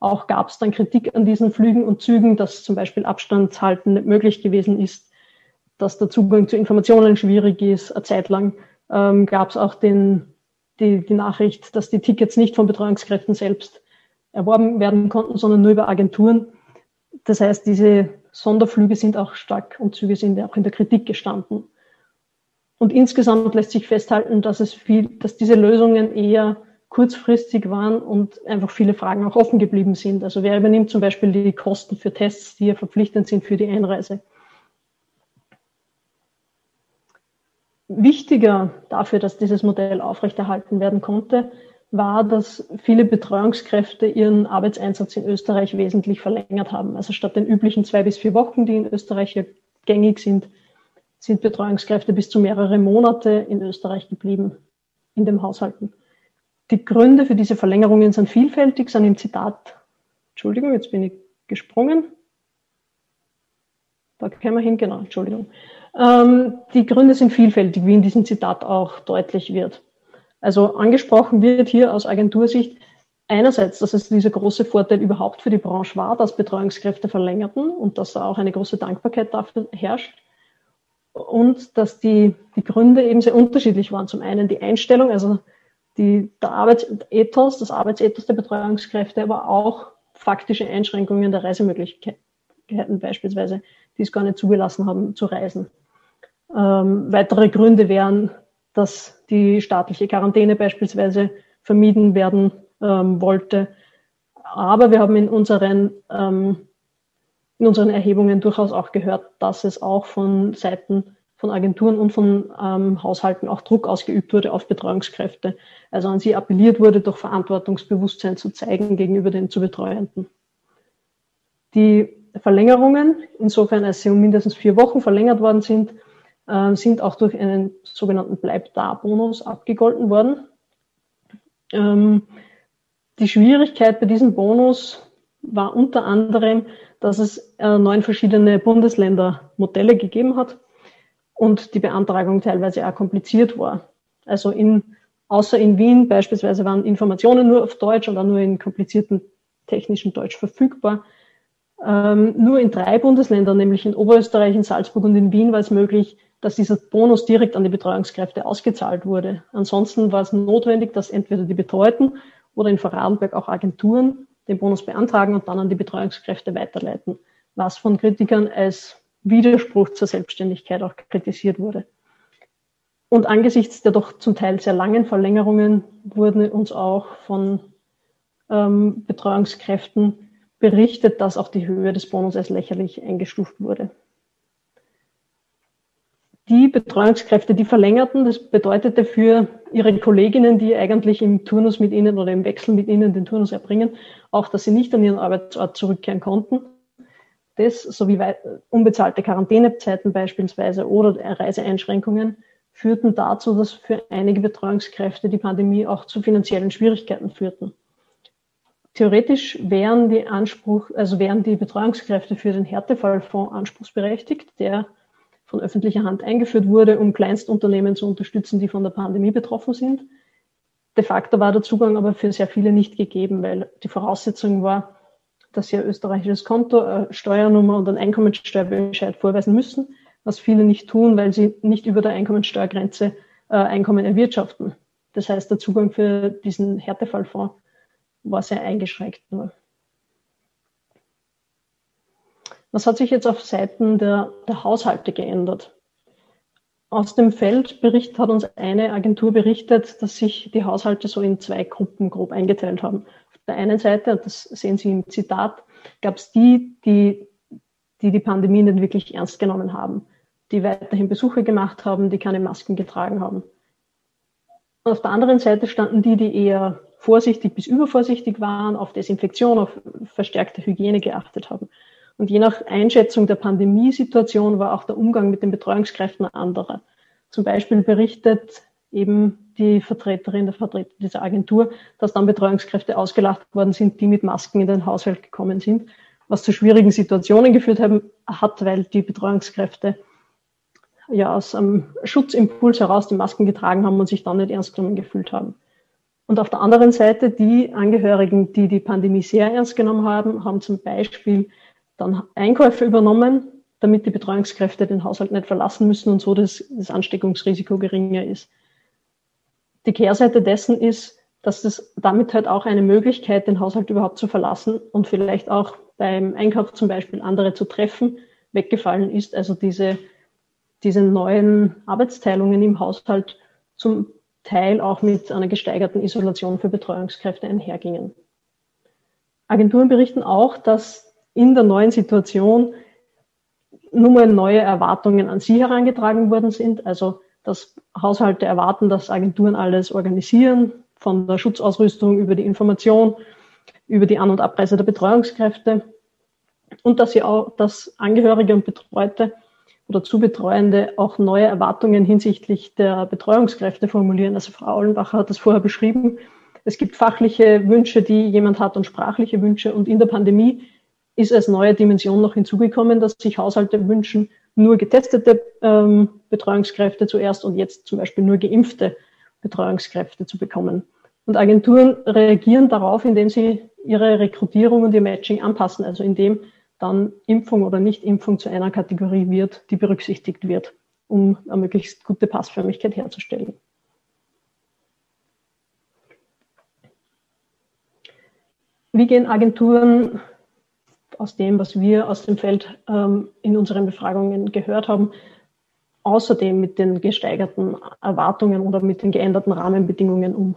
Auch gab es dann Kritik an diesen Flügen und Zügen, dass zum Beispiel Abstandshalten nicht möglich gewesen ist, dass der Zugang zu Informationen schwierig ist. Eine Zeit lang ähm, gab es auch den, die, die Nachricht, dass die Tickets nicht von Betreuungskräften selbst erworben werden konnten, sondern nur über Agenturen. Das heißt, diese Sonderflüge sind auch stark und Züge sind auch in der Kritik gestanden. Und insgesamt lässt sich festhalten, dass es viel, dass diese Lösungen eher kurzfristig waren und einfach viele Fragen auch offen geblieben sind. Also wer übernimmt zum Beispiel die Kosten für Tests, die ja verpflichtend sind für die Einreise? Wichtiger dafür, dass dieses Modell aufrechterhalten werden konnte, war, dass viele Betreuungskräfte ihren Arbeitseinsatz in Österreich wesentlich verlängert haben. Also statt den üblichen zwei bis vier Wochen, die in Österreich ja gängig sind, sind Betreuungskräfte bis zu mehrere Monate in Österreich geblieben, in den Haushalten. Die Gründe für diese Verlängerungen sind vielfältig, sind im Zitat, Entschuldigung, jetzt bin ich gesprungen. Da können wir hin, genau, Entschuldigung. Ähm, die Gründe sind vielfältig, wie in diesem Zitat auch deutlich wird. Also angesprochen wird hier aus Agentursicht einerseits, dass es dieser große Vorteil überhaupt für die Branche war, dass Betreuungskräfte verlängerten und dass da auch eine große Dankbarkeit dafür herrscht. Und dass die, die Gründe eben sehr unterschiedlich waren. Zum einen die Einstellung, also die, der Arbeitsethos, das Arbeitsethos der Betreuungskräfte, aber auch faktische Einschränkungen der Reisemöglichkeiten beispielsweise, die es gar nicht zugelassen haben zu reisen. Ähm, weitere Gründe wären dass die staatliche Quarantäne beispielsweise vermieden werden ähm, wollte. Aber wir haben in unseren, ähm, in unseren Erhebungen durchaus auch gehört, dass es auch von Seiten von Agenturen und von ähm, Haushalten auch Druck ausgeübt wurde auf Betreuungskräfte. Also an sie appelliert wurde, doch Verantwortungsbewusstsein zu zeigen gegenüber den zu Betreuenden. Die Verlängerungen, insofern als sie um mindestens vier Wochen verlängert worden sind, äh, sind auch durch einen sogenannten Bleib-da-Bonus abgegolten worden. Ähm, die Schwierigkeit bei diesem Bonus war unter anderem, dass es äh, neun verschiedene Bundesländermodelle gegeben hat und die Beantragung teilweise auch kompliziert war. Also in, außer in Wien beispielsweise waren Informationen nur auf Deutsch oder nur in komplizierten technischen Deutsch verfügbar. Ähm, nur in drei Bundesländern, nämlich in Oberösterreich, in Salzburg und in Wien, war es möglich, dass dieser Bonus direkt an die Betreuungskräfte ausgezahlt wurde. Ansonsten war es notwendig, dass entweder die Betreuten oder in Vorarlberg auch Agenturen den Bonus beantragen und dann an die Betreuungskräfte weiterleiten, was von Kritikern als Widerspruch zur Selbstständigkeit auch kritisiert wurde. Und angesichts der doch zum Teil sehr langen Verlängerungen wurden uns auch von ähm, Betreuungskräften berichtet, dass auch die Höhe des Bonus als lächerlich eingestuft wurde die Betreuungskräfte, die verlängerten, das bedeutete für ihre Kolleginnen, die eigentlich im Turnus mit ihnen oder im Wechsel mit ihnen den Turnus erbringen, auch, dass sie nicht an ihren Arbeitsort zurückkehren konnten. Das sowie unbezahlte Quarantänezeiten beispielsweise oder Reiseeinschränkungen führten dazu, dass für einige Betreuungskräfte die Pandemie auch zu finanziellen Schwierigkeiten führten. Theoretisch wären die Anspruch, also wären die Betreuungskräfte für den Härtefallfonds anspruchsberechtigt, der von öffentlicher Hand eingeführt wurde, um Kleinstunternehmen zu unterstützen, die von der Pandemie betroffen sind. De facto war der Zugang aber für sehr viele nicht gegeben, weil die Voraussetzung war, dass sie ein österreichisches Konto, eine Steuernummer und einen Einkommensteuerbescheid vorweisen müssen, was viele nicht tun, weil sie nicht über der Einkommensteuergrenze äh, Einkommen erwirtschaften. Das heißt, der Zugang für diesen Härtefallfonds war sehr eingeschränkt nur. Was hat sich jetzt auf Seiten der, der Haushalte geändert? Aus dem Feldbericht hat uns eine Agentur berichtet, dass sich die Haushalte so in zwei Gruppen grob eingeteilt haben. Auf der einen Seite, das sehen Sie im Zitat, gab es die, die, die die Pandemie nicht wirklich ernst genommen haben, die weiterhin Besuche gemacht haben, die keine Masken getragen haben. Und auf der anderen Seite standen die, die eher vorsichtig bis übervorsichtig waren, auf Desinfektion, auf verstärkte Hygiene geachtet haben. Und je nach Einschätzung der Pandemiesituation war auch der Umgang mit den Betreuungskräften anderer. Zum Beispiel berichtet eben die Vertreterin, der Vertreter dieser Agentur, dass dann Betreuungskräfte ausgelacht worden sind, die mit Masken in den Haushalt gekommen sind, was zu schwierigen Situationen geführt haben, hat, weil die Betreuungskräfte ja aus einem Schutzimpuls heraus die Masken getragen haben und sich dann nicht ernst genommen gefühlt haben. Und auf der anderen Seite, die Angehörigen, die die Pandemie sehr ernst genommen haben, haben zum Beispiel dann Einkäufe übernommen, damit die Betreuungskräfte den Haushalt nicht verlassen müssen und so das, das Ansteckungsrisiko geringer ist. Die Kehrseite dessen ist, dass das damit halt auch eine Möglichkeit, den Haushalt überhaupt zu verlassen und vielleicht auch beim Einkauf zum Beispiel andere zu treffen, weggefallen ist. Also diese, diese neuen Arbeitsteilungen im Haushalt zum Teil auch mit einer gesteigerten Isolation für Betreuungskräfte einhergingen. Agenturen berichten auch, dass in der neuen Situation nun mal neue Erwartungen an sie herangetragen worden sind. Also, dass Haushalte erwarten, dass Agenturen alles organisieren, von der Schutzausrüstung über die Information, über die An- und Abreise der Betreuungskräfte und dass sie auch, dass Angehörige und Betreute oder zu Betreuende auch neue Erwartungen hinsichtlich der Betreuungskräfte formulieren. Also Frau Aulenbacher hat das vorher beschrieben. Es gibt fachliche Wünsche, die jemand hat und sprachliche Wünsche. Und in der Pandemie ist als neue Dimension noch hinzugekommen, dass sich Haushalte wünschen, nur getestete ähm, Betreuungskräfte zuerst und jetzt zum Beispiel nur geimpfte Betreuungskräfte zu bekommen. Und Agenturen reagieren darauf, indem sie ihre Rekrutierung und ihr Matching anpassen, also indem dann Impfung oder Nicht-Impfung zu einer Kategorie wird, die berücksichtigt wird, um eine möglichst gute Passförmigkeit herzustellen. Wie gehen Agenturen aus dem, was wir aus dem Feld ähm, in unseren Befragungen gehört haben, außerdem mit den gesteigerten Erwartungen oder mit den geänderten Rahmenbedingungen um?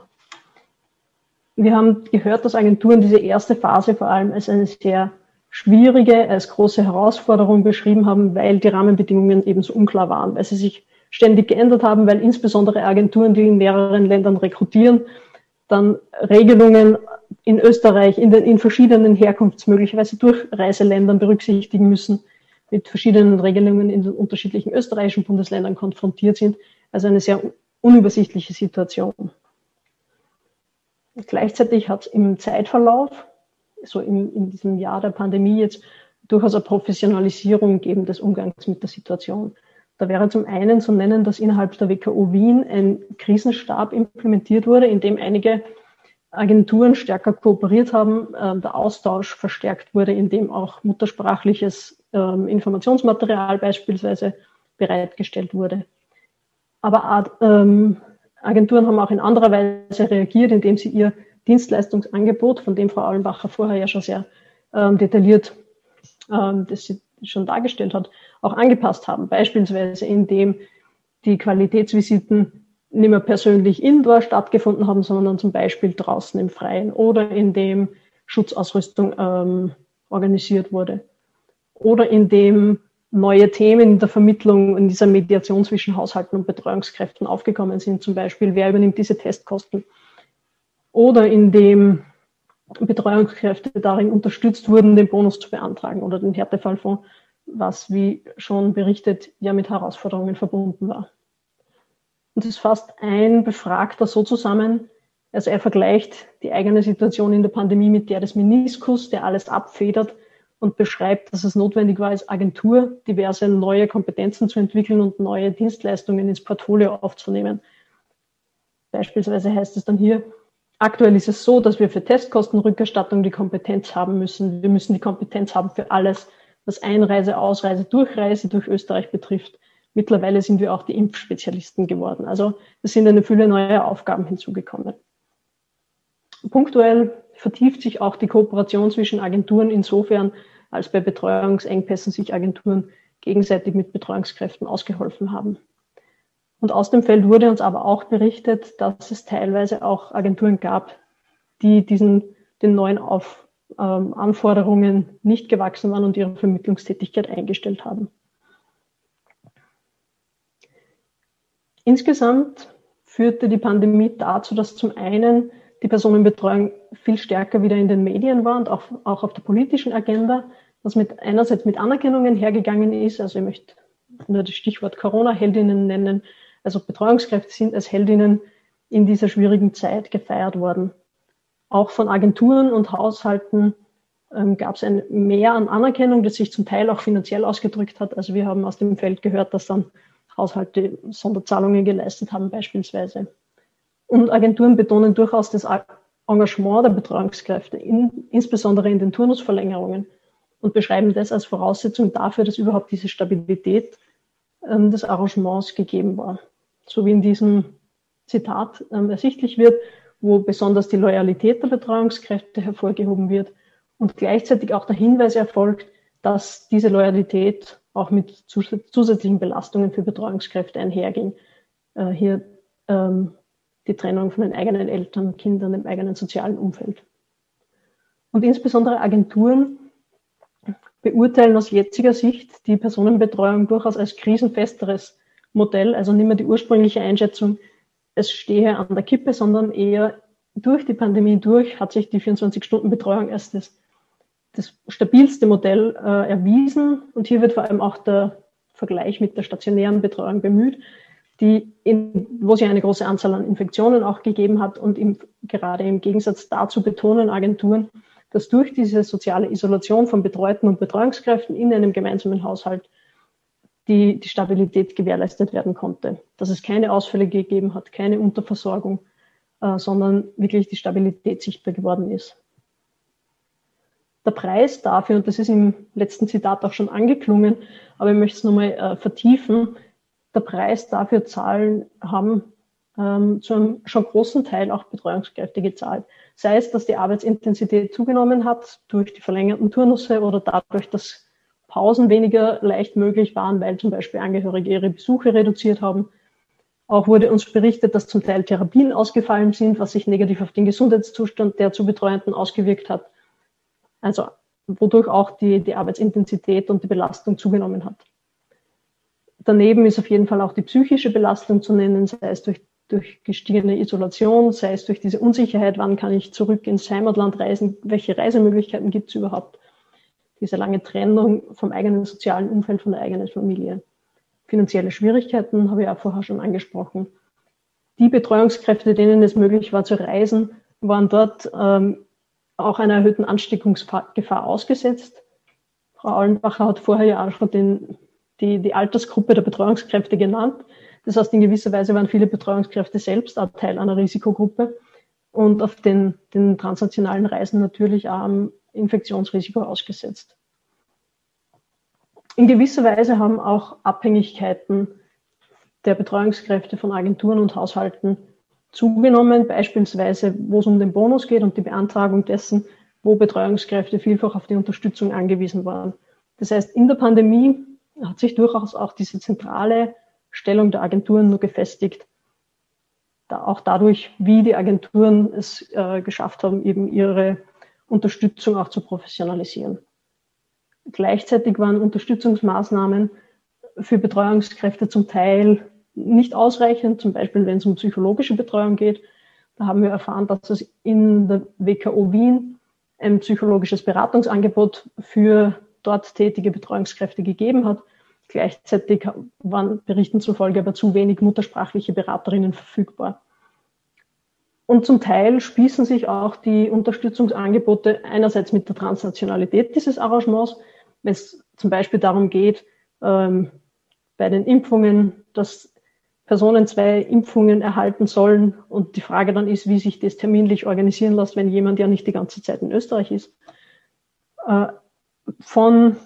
Wir haben gehört, dass Agenturen diese erste Phase vor allem als eine sehr schwierige, als große Herausforderung beschrieben haben, weil die Rahmenbedingungen eben so unklar waren, weil sie sich ständig geändert haben, weil insbesondere Agenturen, die in mehreren Ländern rekrutieren, dann Regelungen in Österreich, in, den, in verschiedenen Herkunfts-, möglicherweise Durchreiseländern berücksichtigen müssen, mit verschiedenen Regelungen in den unterschiedlichen österreichischen Bundesländern konfrontiert sind. Also eine sehr unübersichtliche Situation. Gleichzeitig hat es im Zeitverlauf so in, in diesem Jahr der Pandemie jetzt durchaus eine Professionalisierung geben des Umgangs mit der Situation. Da wäre zum einen zu nennen, dass innerhalb der WKO Wien ein Krisenstab implementiert wurde, in dem einige Agenturen stärker kooperiert haben, äh, der Austausch verstärkt wurde, in dem auch muttersprachliches äh, Informationsmaterial beispielsweise bereitgestellt wurde. Aber ähm, Agenturen haben auch in anderer Weise reagiert, indem sie ihr Dienstleistungsangebot, von dem Frau Allenbacher vorher ja schon sehr ähm, detailliert ähm, das sie schon dargestellt hat, auch angepasst haben. Beispielsweise indem die Qualitätsvisiten nicht mehr persönlich indoor stattgefunden haben, sondern zum Beispiel draußen im Freien oder indem Schutzausrüstung ähm, organisiert wurde oder indem neue Themen in der Vermittlung, in dieser Mediation zwischen Haushalten und Betreuungskräften aufgekommen sind. Zum Beispiel, wer übernimmt diese Testkosten? oder indem Betreuungskräfte darin unterstützt wurden, den Bonus zu beantragen oder den Härtefallfonds, was, wie schon berichtet, ja mit Herausforderungen verbunden war. Und es fasst ein Befragter so zusammen, also er vergleicht die eigene Situation in der Pandemie mit der des Meniskus, der alles abfedert und beschreibt, dass es notwendig war, als Agentur diverse neue Kompetenzen zu entwickeln und neue Dienstleistungen ins Portfolio aufzunehmen. Beispielsweise heißt es dann hier, Aktuell ist es so, dass wir für Testkostenrückerstattung die Kompetenz haben müssen. Wir müssen die Kompetenz haben für alles, was Einreise, Ausreise, Durchreise durch Österreich betrifft. Mittlerweile sind wir auch die Impfspezialisten geworden. Also es sind eine Fülle neuer Aufgaben hinzugekommen. Punktuell vertieft sich auch die Kooperation zwischen Agenturen insofern, als bei Betreuungsengpässen sich Agenturen gegenseitig mit Betreuungskräften ausgeholfen haben. Und aus dem Feld wurde uns aber auch berichtet, dass es teilweise auch Agenturen gab, die diesen, den neuen Auf, ähm, Anforderungen nicht gewachsen waren und ihre Vermittlungstätigkeit eingestellt haben. Insgesamt führte die Pandemie dazu, dass zum einen die Personenbetreuung viel stärker wieder in den Medien war und auch, auch auf der politischen Agenda, was mit einerseits mit Anerkennungen hergegangen ist. Also ich möchte nur das Stichwort Corona-Heldinnen nennen, also Betreuungskräfte sind als Heldinnen in dieser schwierigen Zeit gefeiert worden. Auch von Agenturen und Haushalten ähm, gab es ein Mehr an Anerkennung, das sich zum Teil auch finanziell ausgedrückt hat. Also wir haben aus dem Feld gehört, dass dann Haushalte Sonderzahlungen geleistet haben beispielsweise. Und Agenturen betonen durchaus das Engagement der Betreuungskräfte, in, insbesondere in den Turnusverlängerungen und beschreiben das als Voraussetzung dafür, dass überhaupt diese Stabilität ähm, des Arrangements gegeben war. So wie in diesem Zitat ähm, ersichtlich wird, wo besonders die Loyalität der Betreuungskräfte hervorgehoben wird und gleichzeitig auch der Hinweis erfolgt, dass diese Loyalität auch mit zusätzlichen Belastungen für Betreuungskräfte einherging. Äh, hier ähm, die Trennung von den eigenen Eltern, Kindern, dem eigenen sozialen Umfeld. Und insbesondere Agenturen beurteilen aus jetziger Sicht die Personenbetreuung durchaus als krisenfesteres Modell, also nicht mehr die ursprüngliche Einschätzung, es stehe an der Kippe, sondern eher durch die Pandemie durch hat sich die 24-Stunden-Betreuung als das, das stabilste Modell äh, erwiesen. Und hier wird vor allem auch der Vergleich mit der stationären Betreuung bemüht, die in, wo sie eine große Anzahl an Infektionen auch gegeben hat und im, gerade im Gegensatz dazu betonen Agenturen, dass durch diese soziale Isolation von Betreuten und Betreuungskräften in einem gemeinsamen Haushalt die, die Stabilität gewährleistet werden konnte. Dass es keine Ausfälle gegeben hat, keine Unterversorgung, äh, sondern wirklich die Stabilität sichtbar geworden ist. Der Preis dafür, und das ist im letzten Zitat auch schon angeklungen, aber ich möchte es nochmal äh, vertiefen, der Preis dafür zahlen haben ähm, zu einem schon großen Teil auch Betreuungskräfte gezahlt. Sei es, dass die Arbeitsintensität zugenommen hat durch die verlängerten Turnusse oder dadurch, dass Pausen weniger leicht möglich waren, weil zum Beispiel Angehörige ihre Besuche reduziert haben. Auch wurde uns berichtet, dass zum Teil Therapien ausgefallen sind, was sich negativ auf den Gesundheitszustand der zu Betreuenden ausgewirkt hat. Also wodurch auch die, die Arbeitsintensität und die Belastung zugenommen hat. Daneben ist auf jeden Fall auch die psychische Belastung zu nennen, sei es durch durch gestiegene Isolation, sei es durch diese Unsicherheit, wann kann ich zurück ins Heimatland reisen, welche Reisemöglichkeiten gibt es überhaupt, diese lange Trennung vom eigenen sozialen Umfeld, von der eigenen Familie. Finanzielle Schwierigkeiten habe ich auch vorher schon angesprochen. Die Betreuungskräfte, denen es möglich war zu reisen, waren dort ähm, auch einer erhöhten Ansteckungsgefahr ausgesetzt. Frau Aulenbacher hat vorher ja auch schon den, die, die Altersgruppe der Betreuungskräfte genannt. Das heißt, in gewisser Weise waren viele Betreuungskräfte selbst auch Teil einer Risikogruppe und auf den, den transnationalen Reisen natürlich auch am Infektionsrisiko ausgesetzt. In gewisser Weise haben auch Abhängigkeiten der Betreuungskräfte von Agenturen und Haushalten zugenommen, beispielsweise wo es um den Bonus geht und die Beantragung dessen, wo Betreuungskräfte vielfach auf die Unterstützung angewiesen waren. Das heißt, in der Pandemie hat sich durchaus auch diese zentrale Stellung der Agenturen nur gefestigt. Da auch dadurch, wie die Agenturen es äh, geschafft haben, eben ihre Unterstützung auch zu professionalisieren. Gleichzeitig waren Unterstützungsmaßnahmen für Betreuungskräfte zum Teil nicht ausreichend, zum Beispiel wenn es um psychologische Betreuung geht. Da haben wir erfahren, dass es in der WKO Wien ein psychologisches Beratungsangebot für dort tätige Betreuungskräfte gegeben hat. Gleichzeitig waren Berichten zufolge aber zu wenig muttersprachliche Beraterinnen verfügbar. Und zum Teil spießen sich auch die Unterstützungsangebote einerseits mit der Transnationalität dieses Arrangements, wenn es zum Beispiel darum geht, ähm, bei den Impfungen, dass Personen zwei Impfungen erhalten sollen und die Frage dann ist, wie sich das terminlich organisieren lässt, wenn jemand ja nicht die ganze Zeit in Österreich ist. Äh, von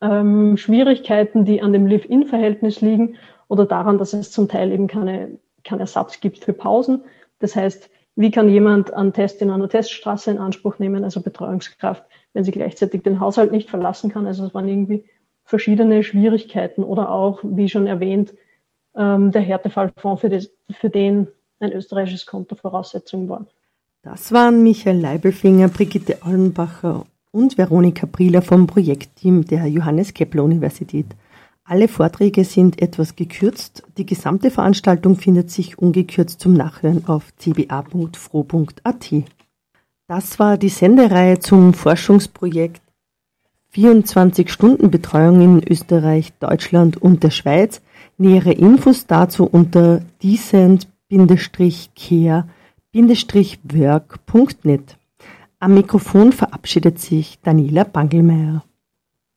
ähm, Schwierigkeiten, die an dem Live-In-Verhältnis liegen oder daran, dass es zum Teil eben keine, keinen Ersatz gibt für Pausen. Das heißt, wie kann jemand einen Test in einer Teststraße in Anspruch nehmen, also Betreuungskraft, wenn sie gleichzeitig den Haushalt nicht verlassen kann? Also es waren irgendwie verschiedene Schwierigkeiten oder auch, wie schon erwähnt, ähm, der Härtefallfonds, für, das, für den ein österreichisches Konto Voraussetzung war. Das waren Michael Leibelfinger, Brigitte Allenbacher und Veronika Prieler vom Projektteam der Johannes Kepler Universität. Alle Vorträge sind etwas gekürzt. Die gesamte Veranstaltung findet sich ungekürzt zum Nachhören auf cba.fro.at. Das war die Sendereihe zum Forschungsprojekt 24-Stunden-Betreuung in Österreich, Deutschland und der Schweiz. Nähere Infos dazu unter decent-care-work.net. Am Mikrofon verabschiedet sich Daniela Bangelmeier.